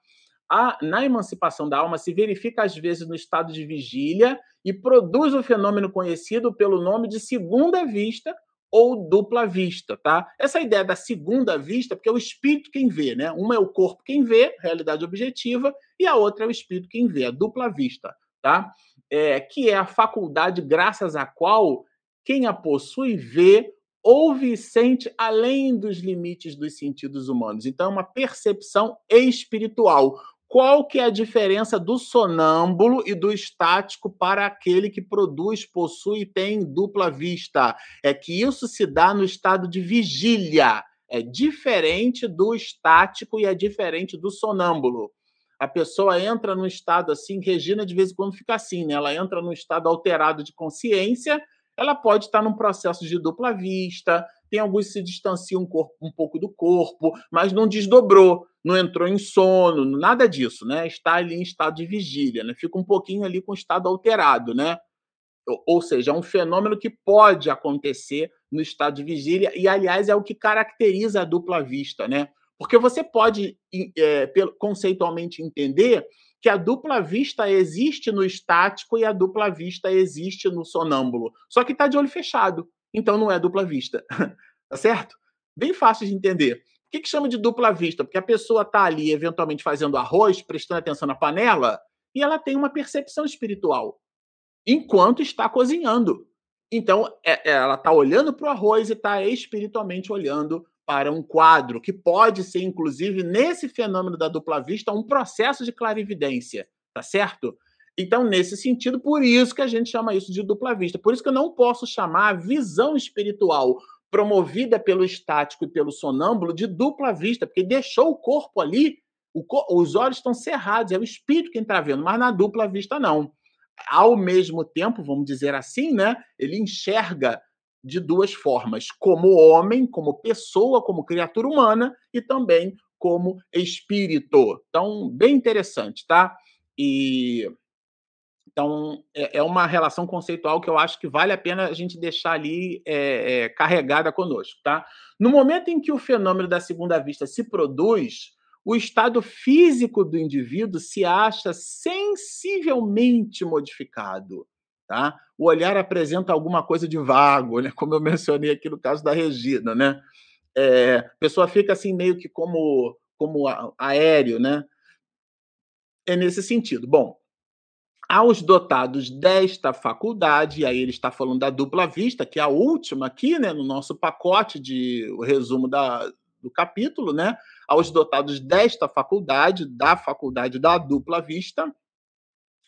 A, na emancipação da alma se verifica às vezes no estado de vigília e produz o fenômeno conhecido pelo nome de segunda vista ou dupla vista, tá? Essa ideia da segunda vista, porque é o espírito quem vê, né? Uma é o corpo quem vê, realidade objetiva, e a outra é o espírito quem vê, a dupla vista, tá? É, que é a faculdade graças à qual quem a possui vê ouve e sente além dos limites dos sentidos humanos. Então, é uma percepção espiritual. Qual que é a diferença do sonâmbulo e do estático para aquele que produz, possui e tem dupla vista? É que isso se dá no estado de vigília. É diferente do estático e é diferente do sonâmbulo. A pessoa entra num estado assim, Regina de vez em quando fica assim, né? Ela entra num estado alterado de consciência, ela pode estar num processo de dupla vista, tem alguns que se distanciam um, corpo, um pouco do corpo, mas não desdobrou não entrou em sono, nada disso, né? Está ali em estado de vigília, né? Fica um pouquinho ali com o estado alterado, né? ou seja, é um fenômeno que pode acontecer no estado de vigília, e, aliás, é o que caracteriza a dupla vista, né? Porque você pode é, conceitualmente entender que a dupla vista existe no estático e a dupla vista existe no sonâmbulo. Só que está de olho fechado, então não é dupla vista. [LAUGHS] tá certo? Bem fácil de entender. O que, que chama de dupla vista? Porque a pessoa está ali, eventualmente, fazendo arroz, prestando atenção na panela, e ela tem uma percepção espiritual enquanto está cozinhando. Então, é, é ela está olhando para o arroz e está espiritualmente olhando para um quadro, que pode ser, inclusive, nesse fenômeno da dupla vista, um processo de clarividência, tá certo? Então, nesse sentido, por isso que a gente chama isso de dupla vista. Por isso que eu não posso chamar a visão espiritual promovida pelo estático e pelo sonâmbulo de dupla vista, porque deixou o corpo ali, o os olhos estão cerrados, é o espírito quem está vendo, mas na dupla vista não. Ao mesmo tempo, vamos dizer assim, né, ele enxerga de duas formas: como homem, como pessoa, como criatura humana e também como espírito. Então, bem interessante, tá? E então é, é uma relação conceitual que eu acho que vale a pena a gente deixar ali é, é, carregada conosco, tá? No momento em que o fenômeno da segunda vista se produz, o estado físico do indivíduo se acha sensivelmente modificado. Tá? O olhar apresenta alguma coisa de vago, né? [LAUGHS] como eu mencionei aqui no caso da Regina. Né? É, a pessoa fica assim meio que como, como aéreo. Né? É nesse sentido. Bom, aos dotados desta faculdade, e aí ele está falando da dupla vista, que é a última aqui né, no nosso pacote de resumo da, do capítulo, né? Aos dotados desta faculdade, da faculdade da dupla vista,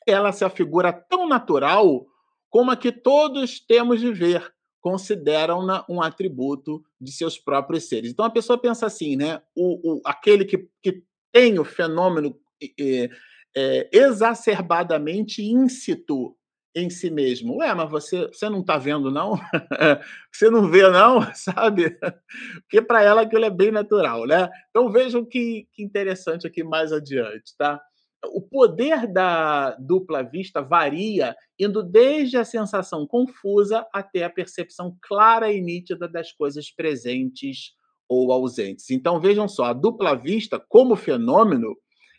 ela se afigura tão natural como a que todos temos de ver, consideram-na um atributo de seus próprios seres. Então a pessoa pensa assim, né? O, o aquele que, que tem o fenômeno é, exacerbadamente íncito em si mesmo. Ué, mas você, você não está vendo, não? [LAUGHS] você não vê, não? [LAUGHS] Sabe? Porque para ela aquilo é bem natural, né? Então vejam que, que interessante aqui mais adiante, tá? o poder da dupla vista varia, indo desde a sensação confusa até a percepção clara e nítida das coisas presentes ou ausentes. Então vejam só, a dupla vista como fenômeno,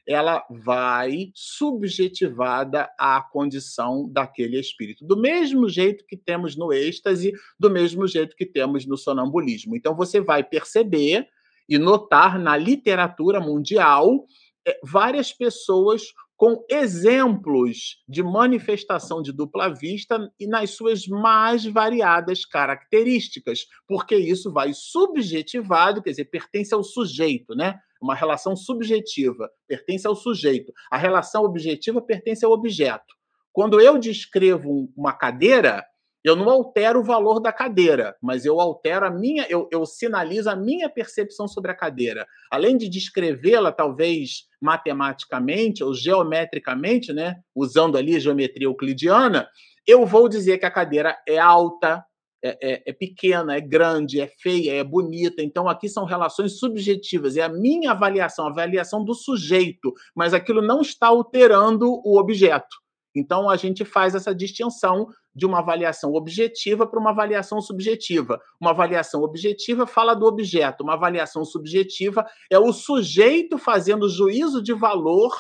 ela vai subjetivada à condição daquele espírito, do mesmo jeito que temos no êxtase, do mesmo jeito que temos no sonambulismo. Então você vai perceber e notar na literatura mundial é, várias pessoas com exemplos de manifestação de dupla vista e nas suas mais variadas características, porque isso vai subjetivado, quer dizer, pertence ao sujeito, né? Uma relação subjetiva pertence ao sujeito. A relação objetiva pertence ao objeto. Quando eu descrevo uma cadeira, eu não altero o valor da cadeira, mas eu altero a minha, eu, eu sinalizo a minha percepção sobre a cadeira. Além de descrevê-la, talvez matematicamente ou geometricamente, né, usando ali geometria euclidiana, eu vou dizer que a cadeira é alta, é, é, é, pequena, é grande, é feia, é bonita. Então, aqui são relações subjetivas, é a minha avaliação, a avaliação do sujeito, mas aquilo não está alterando o objeto. Então, a gente faz essa distinção de uma avaliação objetiva para uma avaliação subjetiva. Uma avaliação objetiva fala do objeto, uma avaliação subjetiva é o sujeito fazendo juízo de valor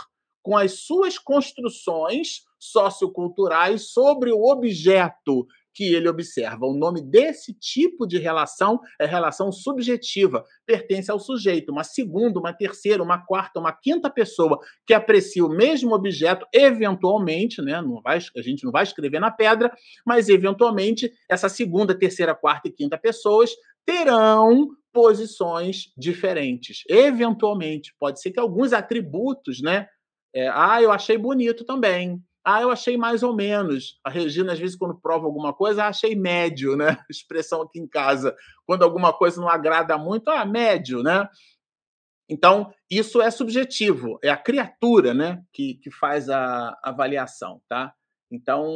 com as suas construções socioculturais sobre o objeto que ele observa. O nome desse tipo de relação é relação subjetiva, pertence ao sujeito. Uma segunda, uma terceira, uma quarta, uma quinta pessoa que aprecia o mesmo objeto, eventualmente, né, não vai, a gente não vai escrever na pedra, mas eventualmente essa segunda, terceira, quarta e quinta pessoas terão posições diferentes. Eventualmente, pode ser que alguns atributos, né? É, ah, eu achei bonito também. Ah, eu achei mais ou menos. A Regina, às vezes, quando prova alguma coisa, ah, achei médio, né? [LAUGHS] Expressão aqui em casa. Quando alguma coisa não agrada muito, ah, médio, né? Então, isso é subjetivo, é a criatura né, que, que faz a avaliação, tá? Então,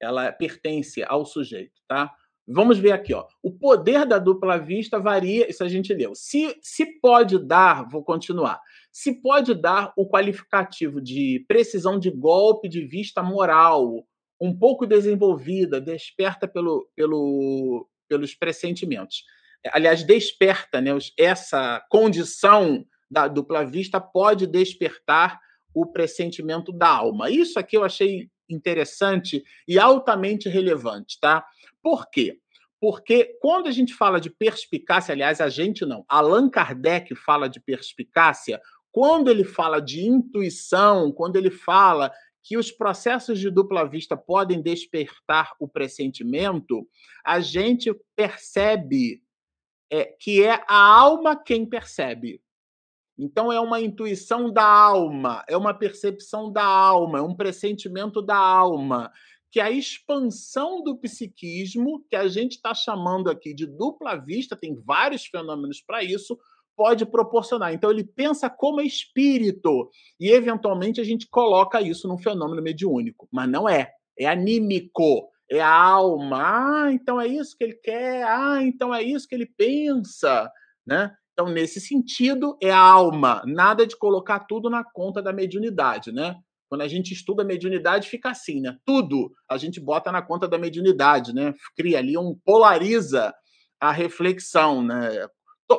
ela pertence ao sujeito, tá? Vamos ver aqui, ó. O poder da dupla vista varia, isso a gente leu. Se, se pode dar, vou continuar. Se pode dar o qualificativo de precisão de golpe de vista moral um pouco desenvolvida, desperta pelo, pelo, pelos pressentimentos. Aliás, desperta, né? Essa condição da dupla vista pode despertar o pressentimento da alma. Isso aqui eu achei interessante e altamente relevante, tá? Por quê? Porque quando a gente fala de perspicácia, aliás, a gente não, Allan Kardec fala de perspicácia, quando ele fala de intuição, quando ele fala que os processos de dupla vista podem despertar o pressentimento, a gente percebe é, que é a alma quem percebe. Então é uma intuição da alma, é uma percepção da alma, é um pressentimento da alma, que a expansão do psiquismo, que a gente está chamando aqui de dupla vista, tem vários fenômenos para isso, pode proporcionar. Então ele pensa como espírito e eventualmente a gente coloca isso num fenômeno mediúnico, mas não é, é anímico, é a alma. Ah, então é isso que ele quer. Ah, então é isso que ele pensa, né? Então, nesse sentido, é a alma, nada de colocar tudo na conta da mediunidade, né? Quando a gente estuda a mediunidade, fica assim, né? Tudo a gente bota na conta da mediunidade, né? Cria ali um polariza a reflexão, né?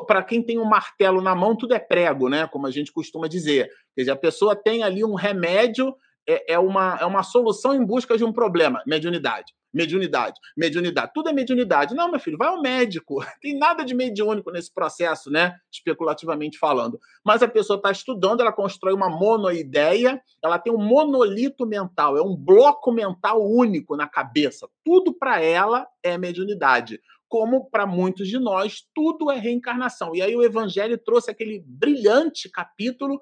Para quem tem um martelo na mão, tudo é prego, né? Como a gente costuma dizer. Quer dizer, a pessoa tem ali um remédio, é, é uma, é uma solução em busca de um problema, mediunidade mediunidade, mediunidade, tudo é mediunidade. Não, meu filho, vai ao médico. [LAUGHS] Tem nada de mediúnico nesse processo, né? Especulativamente falando. Mas a pessoa está estudando, ela constrói uma monoideia, ela tem um monolito mental, é um bloco mental único na cabeça. Tudo para ela é mediunidade. Como para muitos de nós, tudo é reencarnação. E aí o Evangelho trouxe aquele brilhante capítulo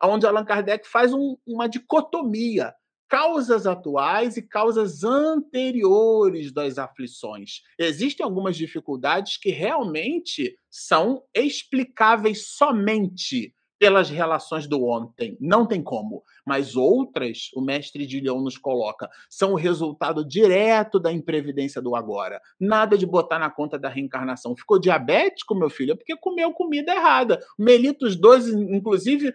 onde Allan Kardec faz um, uma dicotomia causas atuais e causas anteriores das aflições. Existem algumas dificuldades que realmente são explicáveis somente pelas relações do ontem. Não tem como. Mas outras, o mestre de Leão nos coloca, são o resultado direto da imprevidência do agora. Nada de botar na conta da reencarnação. Ficou diabético, meu filho? É porque comeu comida errada. Melitos 2, inclusive,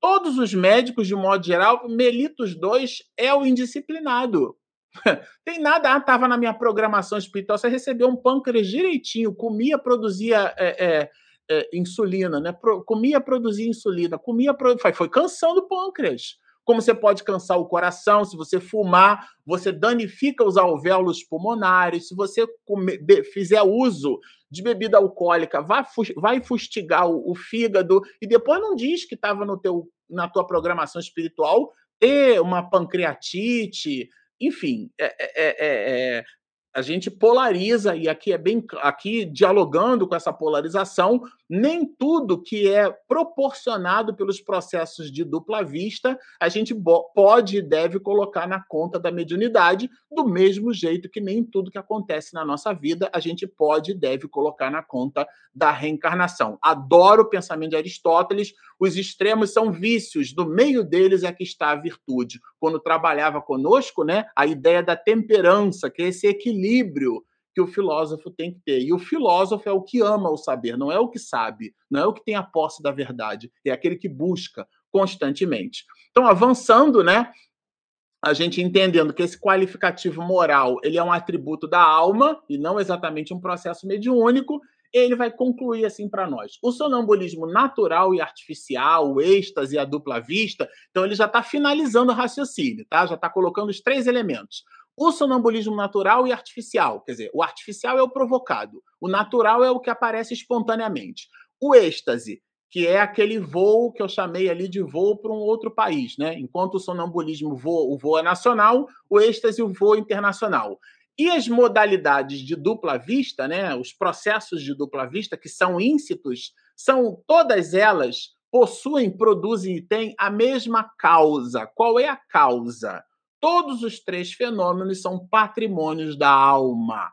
todos os médicos, de modo geral, Melitos 2 é o indisciplinado. [LAUGHS] Tem nada, ah, estava na minha programação espiritual, você recebeu um pâncreas direitinho, comia, produzia é, é, é, insulina, né? Pro, comia, produzia insulina, comia, foi, foi cansando o pâncreas. Como você pode cansar o coração, se você fumar, você danifica os alvéolos pulmonares. Se você comer, fizer uso de bebida alcoólica, vai, vai fustigar o, o fígado e depois não diz que estava na tua programação espiritual ter uma pancreatite, enfim, é, é, é, a gente polariza e aqui é bem aqui dialogando com essa polarização, nem tudo que é proporcionado pelos processos de dupla vista a gente pode e deve colocar na conta da mediunidade, do mesmo jeito que nem tudo que acontece na nossa vida a gente pode e deve colocar na conta da reencarnação. Adoro o pensamento de Aristóteles, os extremos são vícios, no meio deles é que está a virtude. Quando trabalhava conosco, né, a ideia da temperança, que é esse equilíbrio que o filósofo tem que ter. E o filósofo é o que ama o saber, não é o que sabe, não é o que tem a posse da verdade, é aquele que busca constantemente. Então, avançando, né? A gente entendendo que esse qualificativo moral ele é um atributo da alma e não exatamente um processo mediúnico, ele vai concluir assim para nós. O sonambulismo natural e artificial, o êxtase e a dupla vista, então ele já está finalizando o raciocínio, tá? Já está colocando os três elementos. O sonambulismo natural e artificial, quer dizer, o artificial é o provocado, o natural é o que aparece espontaneamente. O êxtase, que é aquele voo que eu chamei ali de voo para um outro país, né? Enquanto o sonambulismo voa, o voo é nacional, o êxtase o voo internacional. E as modalidades de dupla vista, né, os processos de dupla vista que são íncitos, são todas elas possuem, produzem e têm a mesma causa. Qual é a causa? Todos os três fenômenos são patrimônios da alma.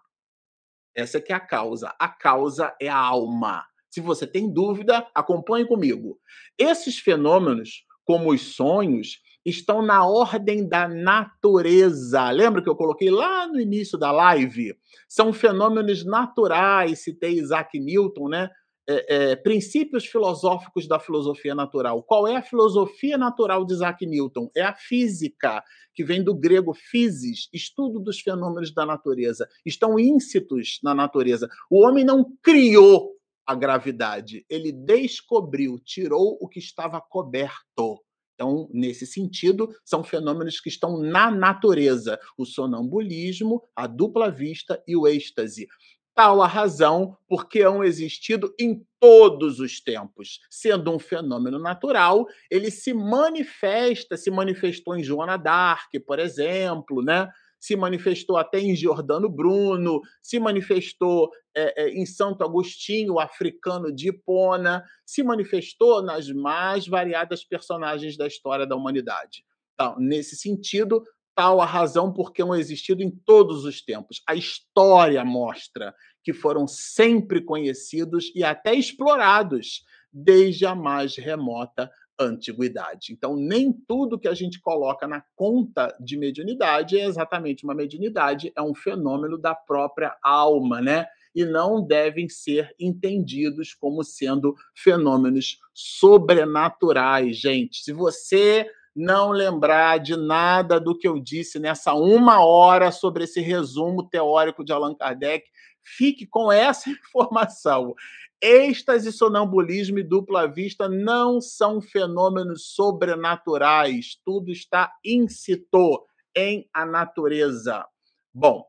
Essa que é a causa. A causa é a alma. Se você tem dúvida, acompanhe comigo. Esses fenômenos, como os sonhos, estão na ordem da natureza. Lembra que eu coloquei lá no início da live? São fenômenos naturais, citei Isaac Newton, né? É, é, princípios filosóficos da filosofia natural. Qual é a filosofia natural de Isaac Newton? É a física, que vem do grego physis, estudo dos fenômenos da natureza. Estão íncitos na natureza. O homem não criou a gravidade, ele descobriu, tirou o que estava coberto. Então, nesse sentido, são fenômenos que estão na natureza: o sonambulismo, a dupla vista e o êxtase. Tal a razão porque hão existido em todos os tempos. Sendo um fenômeno natural, ele se manifesta, se manifestou em Joana d'Arc, por exemplo, né? se manifestou até em Giordano Bruno, se manifestou é, é, em Santo Agostinho, africano de Hipona, se manifestou nas mais variadas personagens da história da humanidade. Então, nesse sentido, tal a razão por que não existido em todos os tempos. A história mostra que foram sempre conhecidos e até explorados desde a mais remota antiguidade. Então, nem tudo que a gente coloca na conta de mediunidade é exatamente uma mediunidade, é um fenômeno da própria alma, né? E não devem ser entendidos como sendo fenômenos sobrenaturais, gente. Se você não lembrar de nada do que eu disse nessa uma hora sobre esse resumo teórico de Allan Kardec, fique com essa [LAUGHS] informação. Êxtase, sonambulismo e dupla vista não são fenômenos sobrenaturais. Tudo está incito em a natureza. Bom,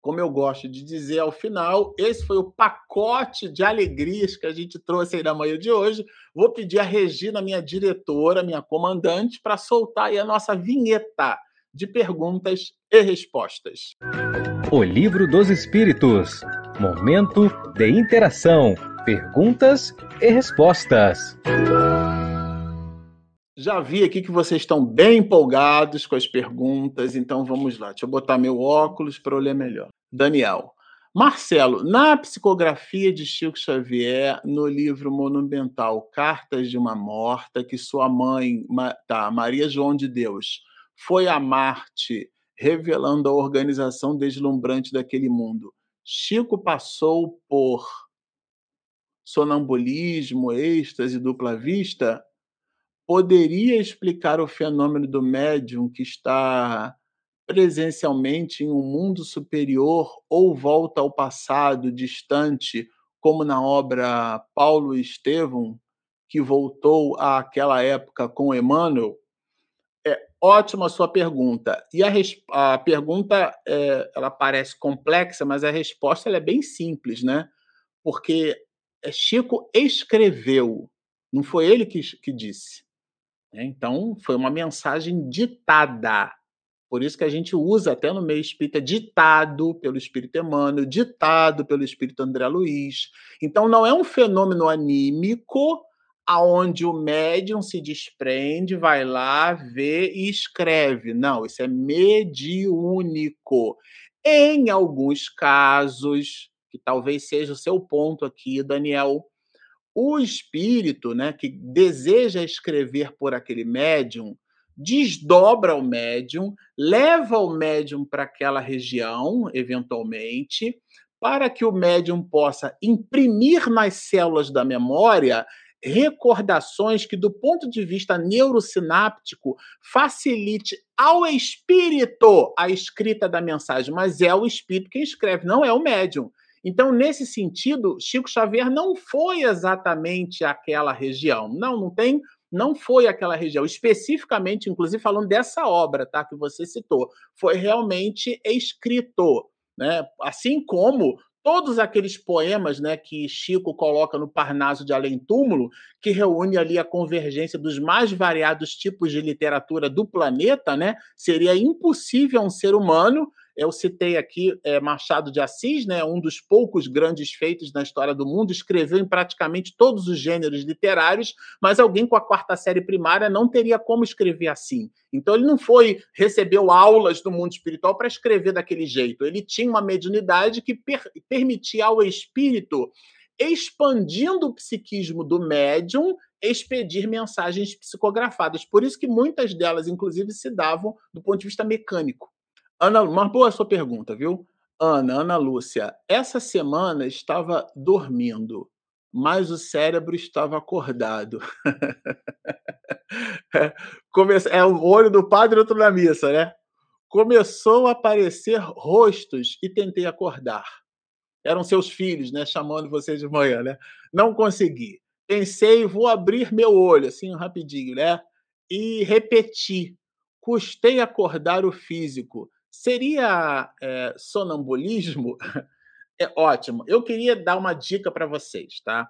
como eu gosto de dizer ao final, esse foi o pacote de alegrias que a gente trouxe aí na manhã de hoje. Vou pedir a Regina, minha diretora, minha comandante, para soltar aí a nossa vinheta de perguntas e respostas. O Livro dos Espíritos Momento de interação, perguntas e respostas. Já vi aqui que vocês estão bem empolgados com as perguntas, então vamos lá. Deixa eu botar meu óculos para ler melhor. Daniel. Marcelo, na psicografia de Chico Xavier, no livro monumental Cartas de uma Morta, que sua mãe, tá, Maria João de Deus, foi a Marte, revelando a organização deslumbrante daquele mundo. Chico passou por sonambulismo, êxtase, dupla vista, poderia explicar o fenômeno do médium que está presencialmente em um mundo superior ou volta ao passado distante, como na obra Paulo Estevão, que voltou àquela época com Emmanuel? Ótima sua pergunta. E a, a pergunta é, ela parece complexa, mas a resposta é bem simples, né? Porque é, Chico escreveu, não foi ele que, que disse. Né? Então, foi uma mensagem ditada. Por isso que a gente usa até no meio espírita ditado pelo Espírito Emmanuel, ditado pelo Espírito André Luiz. Então, não é um fenômeno anímico aonde o médium se desprende, vai lá, vê e escreve. Não, isso é mediúnico. Em alguns casos, que talvez seja o seu ponto aqui, Daniel, o espírito, né, que deseja escrever por aquele médium, desdobra o médium, leva o médium para aquela região, eventualmente, para que o médium possa imprimir nas células da memória recordações que, do ponto de vista neurosináptico, facilite ao espírito a escrita da mensagem, mas é o espírito quem escreve, não é o médium. Então, nesse sentido, Chico Xavier não foi exatamente aquela região. Não, não tem, não foi aquela região. Especificamente, inclusive, falando dessa obra, tá, que você citou, foi realmente escrito, né? Assim como todos aqueles poemas né, que Chico coloca no Parnaso de Além Túmulo, que reúne ali a convergência dos mais variados tipos de literatura do planeta, né, seria impossível um ser humano eu citei aqui é, Machado de Assis, né, um dos poucos grandes feitos na história do mundo, escreveu em praticamente todos os gêneros literários, mas alguém com a quarta série primária não teria como escrever assim. Então ele não foi, recebeu aulas do mundo espiritual para escrever daquele jeito. Ele tinha uma mediunidade que per permitia ao espírito, expandindo o psiquismo do médium, expedir mensagens psicografadas. Por isso que muitas delas, inclusive, se davam do ponto de vista mecânico. Ana, uma boa sua pergunta, viu? Ana, Ana Lúcia, essa semana estava dormindo. mas o cérebro estava acordado. [LAUGHS] Começa... É o olho do padre outro na missa, né? Começou a aparecer rostos e tentei acordar. Eram seus filhos, né? Chamando você de manhã, né? Não consegui. Pensei, vou abrir meu olho, assim, rapidinho, né? E repeti. Custei acordar o físico. Seria é, sonambulismo? [LAUGHS] É ótimo. Eu queria dar uma dica para vocês, tá?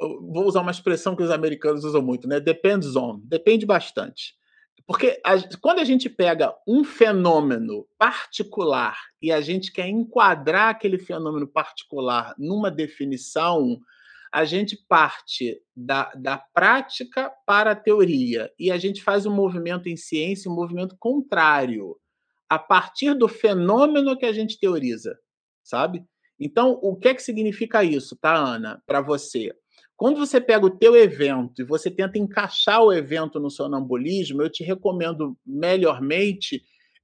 Eu vou usar uma expressão que os americanos usam muito, né? Depends on. Depende bastante. Porque a, quando a gente pega um fenômeno particular e a gente quer enquadrar aquele fenômeno particular numa definição, a gente parte da, da prática para a teoria e a gente faz um movimento em ciência, um movimento contrário, a partir do fenômeno que a gente teoriza, sabe? Então, o que é que significa isso, tá, Ana, para você? Quando você pega o teu evento e você tenta encaixar o evento no sonambulismo, eu te recomendo melhormente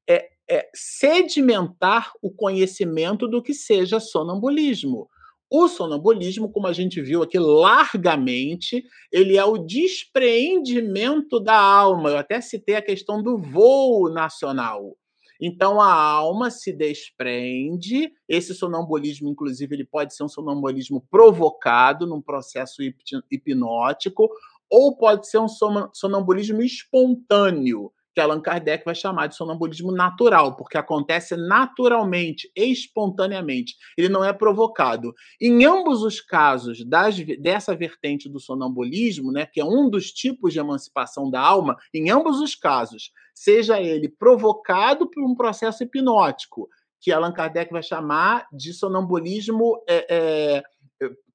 é, é sedimentar o conhecimento do que seja sonambulismo. O sonambulismo, como a gente viu aqui largamente, ele é o despreendimento da alma. Eu até citei a questão do voo nacional. Então a alma se desprende. Esse sonambulismo, inclusive, ele pode ser um sonambulismo provocado num processo hipnótico, ou pode ser um sonambulismo espontâneo, que Allan Kardec vai chamar de sonambulismo natural, porque acontece naturalmente, espontaneamente. Ele não é provocado. Em ambos os casos das, dessa vertente do sonambulismo, né, que é um dos tipos de emancipação da alma, em ambos os casos, seja ele provocado por um processo hipnótico, que Allan Kardec vai chamar de sonambulismo é,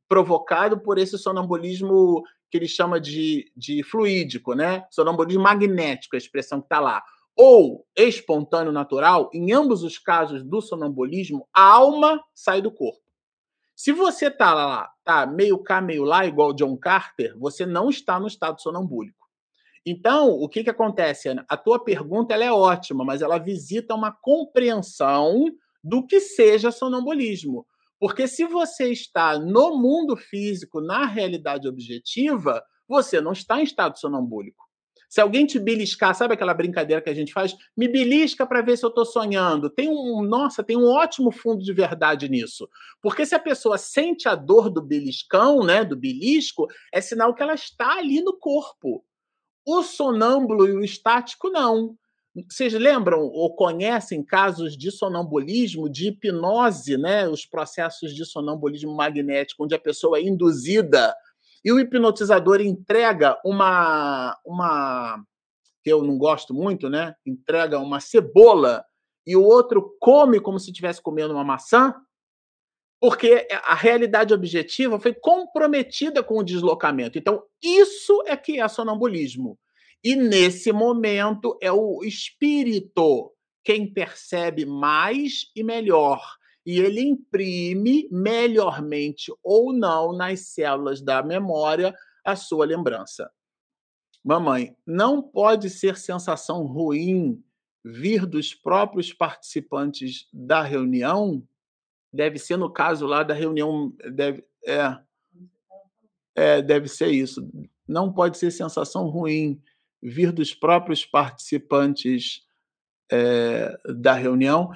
provocado por esse sonambulismo que ele chama de, de fluídico, né? Sonambulismo magnético, a expressão que está lá. Ou espontâneo natural, em ambos os casos do sonambulismo, a alma sai do corpo. Se você está lá, tá meio cá, meio lá, igual John Carter, você não está no estado sonambúlico. Então, o que, que acontece, Ana? A tua pergunta ela é ótima, mas ela visita uma compreensão do que seja sonambulismo. Porque se você está no mundo físico, na realidade objetiva, você não está em estado sonambúlico. Se alguém te beliscar, sabe aquela brincadeira que a gente faz? Me belisca para ver se eu estou sonhando. Tem um, nossa, tem um ótimo fundo de verdade nisso. Porque se a pessoa sente a dor do beliscão, né, do belisco, é sinal que ela está ali no corpo. O sonâmbulo e o estático não. Vocês lembram ou conhecem casos de sonambulismo, de hipnose, né? Os processos de sonambulismo magnético, onde a pessoa é induzida e o hipnotizador entrega uma uma que eu não gosto muito, né? Entrega uma cebola e o outro come como se estivesse comendo uma maçã, porque a realidade objetiva foi comprometida com o deslocamento. Então, isso é que é sonambulismo. E nesse momento é o espírito quem percebe mais e melhor. E ele imprime melhormente ou não nas células da memória a sua lembrança. Mamãe, não pode ser sensação ruim vir dos próprios participantes da reunião? Deve ser no caso lá da reunião. Deve, é, é, deve ser isso. Não pode ser sensação ruim vir dos próprios participantes é, da reunião.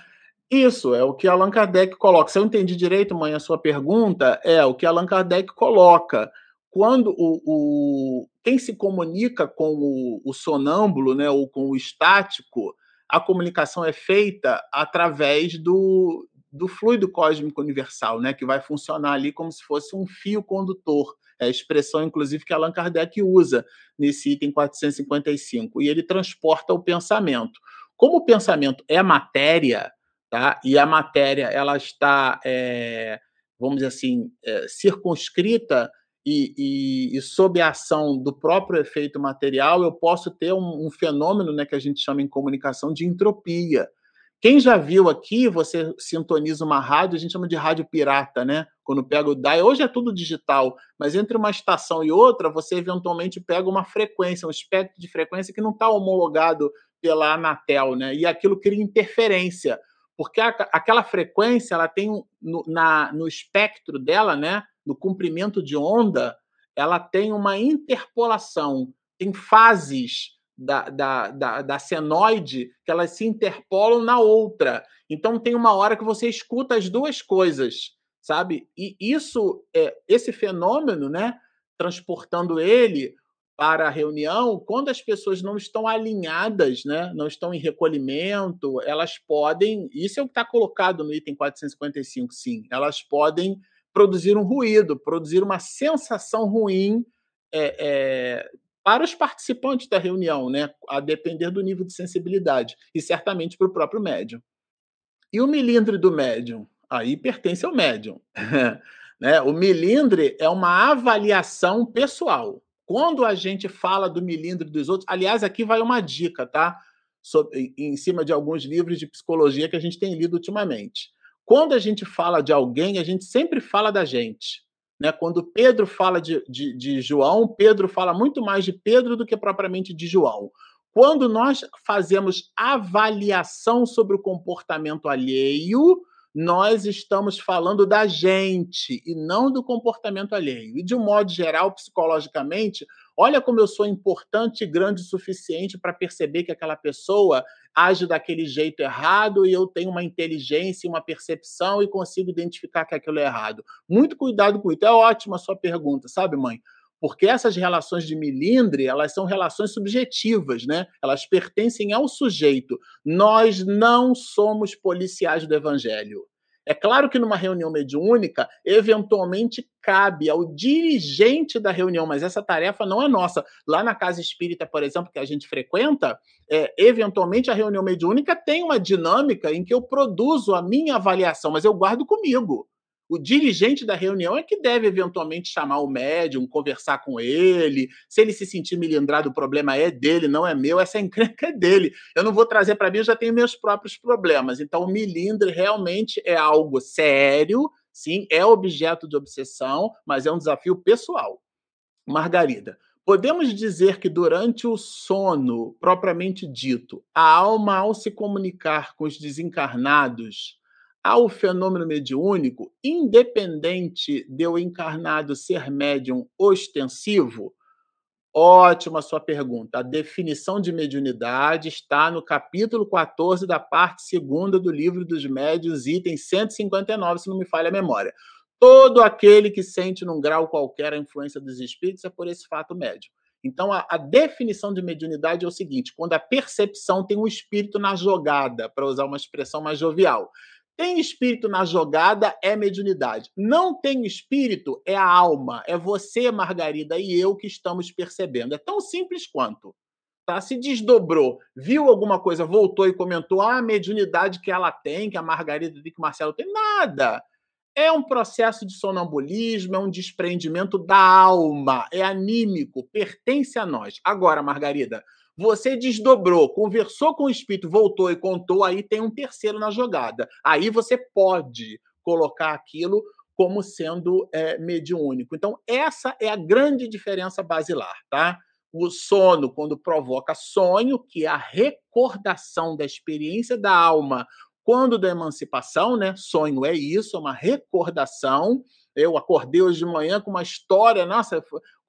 Isso é o que Allan Kardec coloca. Se eu entendi direito, mãe, a sua pergunta, é o que Allan Kardec coloca. Quando o, o quem se comunica com o, o sonâmbulo, né, ou com o estático, a comunicação é feita através do, do fluido cósmico universal, né, que vai funcionar ali como se fosse um fio condutor. É a expressão, inclusive, que Allan Kardec usa nesse item 455. E ele transporta o pensamento. Como o pensamento é matéria, tá? e a matéria ela está, é, vamos dizer assim, é, circunscrita e, e, e, sob a ação do próprio efeito material, eu posso ter um, um fenômeno né, que a gente chama em comunicação de entropia. Quem já viu aqui, você sintoniza uma rádio, a gente chama de rádio pirata, né? Quando pega o DAI, hoje é tudo digital, mas entre uma estação e outra, você eventualmente pega uma frequência, um espectro de frequência que não está homologado pela Anatel, né? E aquilo cria interferência, porque a, aquela frequência ela tem no, na, no espectro dela, né? no comprimento de onda, ela tem uma interpolação, tem fases da, da, da, da senoide que elas se interpolam na outra. Então tem uma hora que você escuta as duas coisas, sabe? E isso, é, esse fenômeno, né, transportando ele para a reunião, quando as pessoas não estão alinhadas, né, não estão em recolhimento, elas podem, isso é o que está colocado no item 455, sim, elas podem produzir um ruído, produzir uma sensação ruim é, é, para os participantes da reunião, né, a depender do nível de sensibilidade, e certamente para o próprio médium. E o milindre do médium? Aí pertence ao médium. [LAUGHS] né? O milindre é uma avaliação pessoal. Quando a gente fala do milindre dos outros, aliás, aqui vai uma dica, tá? Sobre, em cima de alguns livros de psicologia que a gente tem lido ultimamente. Quando a gente fala de alguém, a gente sempre fala da gente. Né? Quando Pedro fala de, de, de João, Pedro fala muito mais de Pedro do que propriamente de João. Quando nós fazemos avaliação sobre o comportamento alheio, nós estamos falando da gente e não do comportamento alheio. E de um modo geral, psicologicamente, olha como eu sou importante e grande o suficiente para perceber que aquela pessoa age daquele jeito errado e eu tenho uma inteligência, uma percepção e consigo identificar que aquilo é errado. Muito cuidado com isso. É ótima a sua pergunta, sabe, mãe? Porque essas relações de milindre, elas são relações subjetivas, né? Elas pertencem ao sujeito. Nós não somos policiais do evangelho. É claro que numa reunião mediúnica, eventualmente cabe ao dirigente da reunião, mas essa tarefa não é nossa. Lá na casa espírita, por exemplo, que a gente frequenta, é, eventualmente a reunião mediúnica tem uma dinâmica em que eu produzo a minha avaliação, mas eu guardo comigo. O dirigente da reunião é que deve eventualmente chamar o médium, conversar com ele. Se ele se sentir milindrado, o problema é dele, não é meu. Essa [LAUGHS] encrenca é dele. Eu não vou trazer para mim, eu já tenho meus próprios problemas. Então, o milindre realmente é algo sério, sim, é objeto de obsessão, mas é um desafio pessoal. Margarida, podemos dizer que durante o sono propriamente dito, a alma, ao se comunicar com os desencarnados, ao fenômeno mediúnico, independente de o encarnado ser médium ostensivo? Ótima sua pergunta. A definição de mediunidade está no capítulo 14 da parte 2 do livro dos médios, item 159, se não me falha a memória. Todo aquele que sente num grau qualquer a influência dos espíritos é por esse fato médio. Então, a, a, definição de mediunidade é o seguinte: quando a percepção tem um espírito na jogada, para usar uma expressão mais jovial. Tem espírito na jogada é mediunidade. Não tem espírito é a alma. É você, Margarida, e eu que estamos percebendo. É tão simples quanto. Tá? Se desdobrou, viu alguma coisa, voltou e comentou ah, a mediunidade que ela tem, que a Margarida tem, que o Marcelo tem. Nada. É um processo de sonambulismo, é um desprendimento da alma, é anímico, pertence a nós. Agora, Margarida, você desdobrou, conversou com o espírito, voltou e contou, aí tem um terceiro na jogada. Aí você pode colocar aquilo como sendo é, mediúnico. Então, essa é a grande diferença basilar, tá? O sono, quando provoca sonho, que é a recordação da experiência da alma quando da emancipação, né? Sonho é isso, é uma recordação. Eu acordei hoje de manhã com uma história, nossa,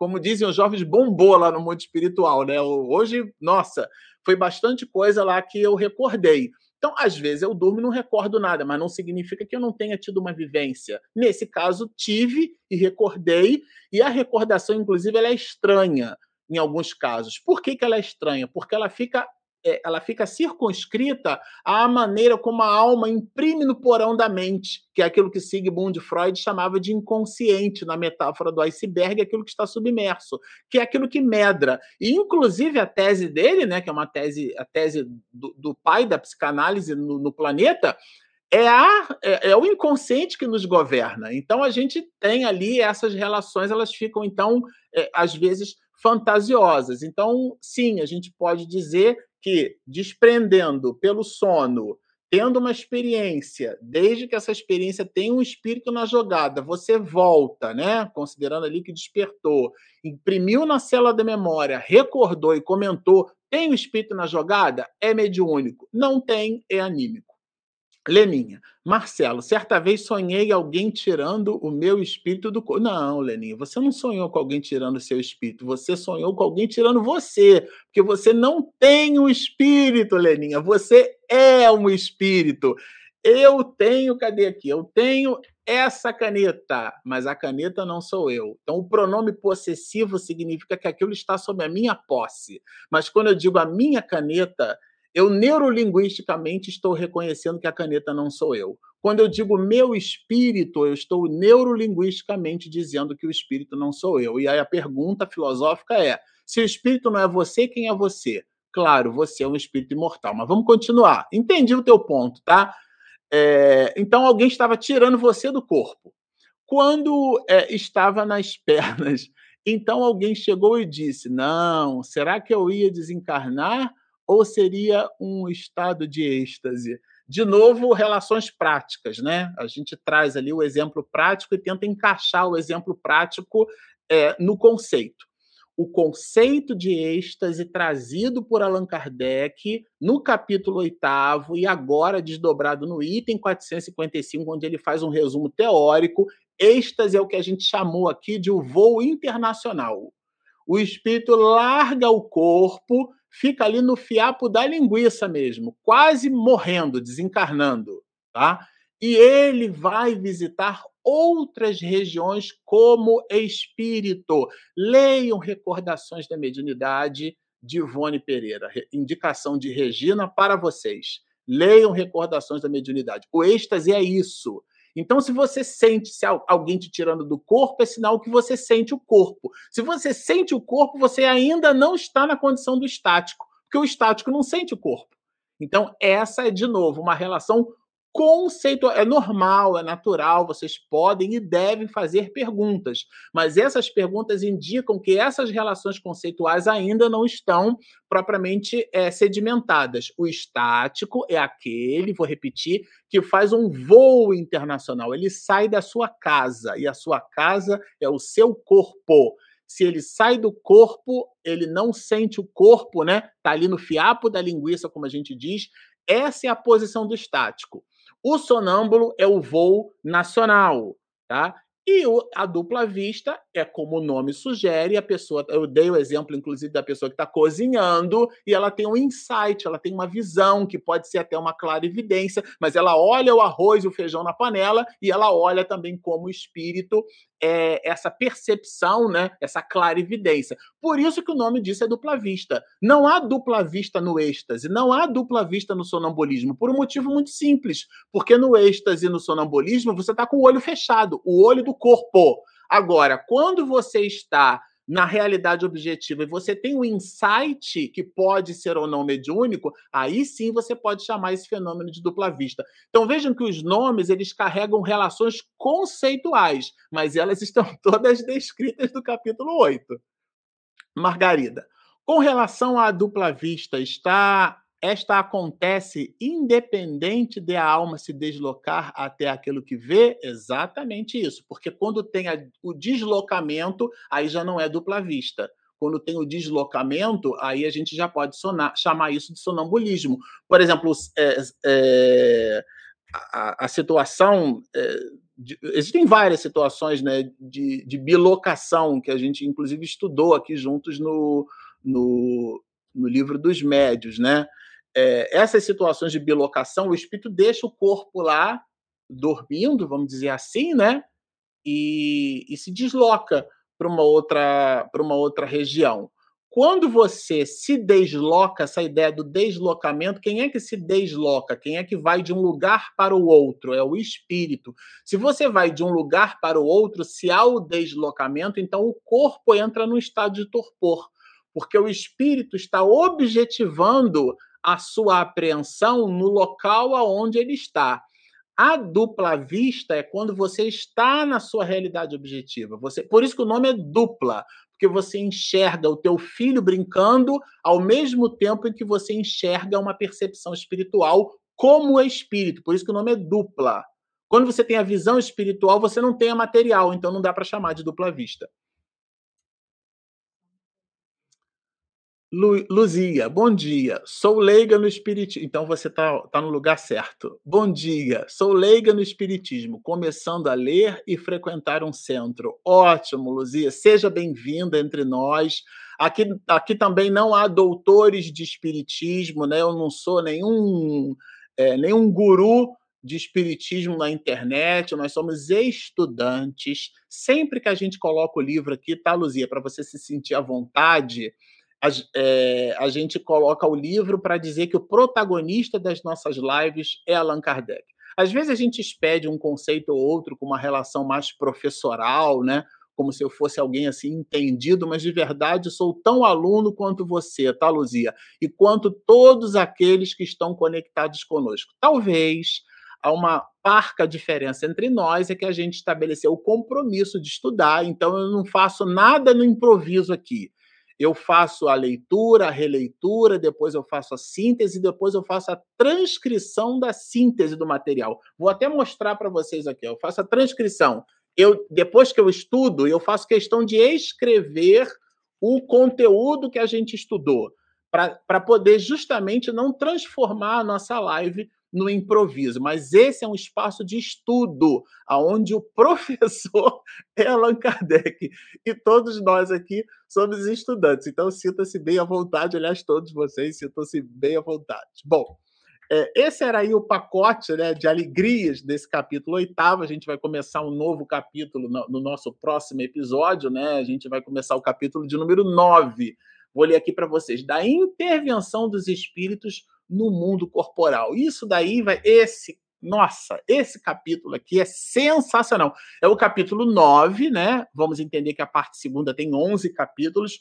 como dizem os jovens, bombou lá no mundo espiritual, né? Hoje, nossa, foi bastante coisa lá que eu recordei. Então, às vezes eu durmo e não recordo nada, mas não significa que eu não tenha tido uma vivência. Nesse caso, tive e recordei, e a recordação, inclusive, ela é estranha em alguns casos. Por que, que ela é estranha? Porque ela fica ela fica circunscrita à maneira como a alma imprime no porão da mente, que é aquilo que Sigmund Freud chamava de inconsciente, na metáfora do iceberg, aquilo que está submerso, que é aquilo que medra. E, inclusive, a tese dele, né, que é uma tese, a tese do, do pai da psicanálise no, no planeta, é, a, é, é, o inconsciente que nos governa. Então a gente tem ali essas relações, elas ficam então é, às vezes fantasiosas. Então sim, a gente pode dizer que, desprendendo pelo sono, tendo uma experiência, desde que essa experiência tenha um espírito na jogada, você volta, né? Considerando ali que despertou, imprimiu na célula da memória, recordou e comentou, tem um espírito na jogada? É mediúnico. Não tem, é anímico. Leninha, Marcelo, certa vez sonhei alguém tirando o meu espírito do corpo. Não, Leninha, você não sonhou com alguém tirando o seu espírito, você sonhou com alguém tirando você, porque você não tem um espírito, Leninha, você é um espírito. Eu tenho, cadê aqui? Eu tenho essa caneta, mas a caneta não sou eu. Então, o pronome possessivo significa que aquilo está sob a minha posse. Mas quando eu digo a minha caneta, eu neurolinguisticamente estou reconhecendo que a caneta não sou eu. Quando eu digo meu espírito, eu estou neurolinguisticamente dizendo que o espírito não sou eu. E aí a pergunta filosófica é: se o espírito não é você, quem é você? Claro, você é um espírito imortal. Mas vamos continuar. Entendi o teu ponto, tá? É, então alguém estava tirando você do corpo. Quando é, estava nas [LAUGHS] pernas, então alguém chegou e disse: Não, será que eu ia desencarnar? Ou seria um estado de êxtase? De novo, relações práticas, né? A gente traz ali o exemplo prático e tenta encaixar o exemplo prático é, no conceito. O conceito de êxtase trazido por Allan Kardec no capítulo oitavo e agora desdobrado no item 455, onde ele faz um resumo teórico. Êxtase é o que a gente chamou aqui de o voo internacional. O espírito larga o corpo fica ali no fiapo da linguiça mesmo, quase morrendo, desencarnando, tá? E ele vai visitar outras regiões como espírito. Leiam Recordações da Mediunidade de Ivone Pereira, indicação de Regina para vocês. Leiam Recordações da Mediunidade. O êxtase é isso. Então, se você sente se alguém te tirando do corpo, é sinal que você sente o corpo. Se você sente o corpo, você ainda não está na condição do estático, porque o estático não sente o corpo. Então, essa é, de novo, uma relação conceito é normal, é natural, vocês podem e devem fazer perguntas, mas essas perguntas indicam que essas relações conceituais ainda não estão propriamente é, sedimentadas. O estático é aquele, vou repetir, que faz um voo internacional. Ele sai da sua casa e a sua casa é o seu corpo. Se ele sai do corpo, ele não sente o corpo, né? Tá ali no fiapo da linguiça, como a gente diz. Essa é a posição do estático. O sonâmbulo é o voo nacional, tá? E o, a dupla vista é como o nome sugere, a pessoa, eu dei o exemplo, inclusive, da pessoa que está cozinhando e ela tem um insight, ela tem uma visão, que pode ser até uma clara evidência, mas ela olha o arroz e o feijão na panela e ela olha também como espírito é, essa percepção, né, essa clara evidência. Por isso que o nome disso é dupla vista. Não há dupla vista no êxtase, não há dupla vista no sonambulismo, por um motivo muito simples, porque no êxtase e no sonambulismo você está com o olho fechado, o olho do corpo. Agora, quando você está na realidade objetiva e você tem um insight que pode ser ou não mediúnico, aí sim você pode chamar esse fenômeno de dupla vista. Então vejam que os nomes eles carregam relações conceituais, mas elas estão [LAUGHS] todas descritas no capítulo 8. Margarida, com relação à dupla vista, está esta acontece independente de a alma se deslocar até aquilo que vê? Exatamente isso, porque quando tem o deslocamento, aí já não é dupla vista. Quando tem o deslocamento, aí a gente já pode sonar, chamar isso de sonambulismo. Por exemplo, é, é, a, a, situação. É, de, existem várias situações né, de, de bilocação que a gente, inclusive, estudou aqui juntos no, no, no livro dos médios, né? É, essas situações de bilocação, o espírito deixa o corpo lá dormindo, vamos dizer assim, né? E, e se desloca para uma outra para uma outra região. Quando você se desloca, essa ideia do deslocamento, quem é que se desloca? Quem é que vai de um lugar para o outro? É o espírito. Se você vai de um lugar para o outro, se há o deslocamento, então o corpo entra no estado de torpor, porque o espírito está objetivando a sua apreensão no local aonde ele está. A dupla vista é quando você está na sua realidade objetiva. Você, por isso que o nome é dupla, porque você enxerga o teu filho brincando ao mesmo tempo em que você enxerga uma percepção espiritual como espírito. Por isso que o nome é dupla. Quando você tem a visão espiritual, você não tem a material, então não dá para chamar de dupla vista. Lu, Luzia, bom dia. Sou leiga no espiritismo. Então você está tá no lugar certo. Bom dia. Sou leiga no espiritismo, começando a ler e frequentar um centro. Ótimo, Luzia. Seja bem-vinda entre nós. Aqui, aqui também não há doutores de espiritismo, né? Eu não sou nenhum, é, nenhum guru de espiritismo na internet, nós somos estudantes. Sempre que a gente coloca o livro aqui, tá, Luzia, para você se sentir à vontade, a, é, a gente coloca o livro para dizer que o protagonista das nossas lives é Allan Kardec. Às vezes a gente expede um conceito ou outro com uma relação mais professoral, né? Como se eu fosse alguém assim entendido, mas de verdade sou tão aluno quanto você, tá, Luzia? E quanto todos aqueles que estão conectados conosco. Talvez há uma parca diferença entre nós é que a gente estabeleceu o compromisso de estudar, então eu não faço nada no improviso aqui eu faço a leitura, a releitura, depois eu faço a síntese, depois eu faço a transcrição da síntese do material. Vou até mostrar para vocês aqui. Eu faço a transcrição. Eu, depois que eu estudo, eu faço questão de escrever o conteúdo que a gente estudou, para poder justamente não transformar a nossa live no improviso, mas esse é um espaço de estudo, aonde o [LAUGHS] professor é Allan Kardec e todos nós aqui somos estudantes. Então sinta-se bem à vontade, aliás, todos vocês sintam-se bem à vontade. Bom, é, esse era aí o pacote né, de alegrias desse capítulo oitavo. A gente vai começar um novo capítulo no, no nosso próximo episódio, né? A gente vai começar o capítulo de número 9. Vou ler aqui para vocês. Da intervenção dos espíritos no mundo corporal. Isso daí vai. Esse, nossa, esse capítulo aqui é sensacional. É o capítulo 9, né? Vamos entender que a parte segunda tem 11 capítulos.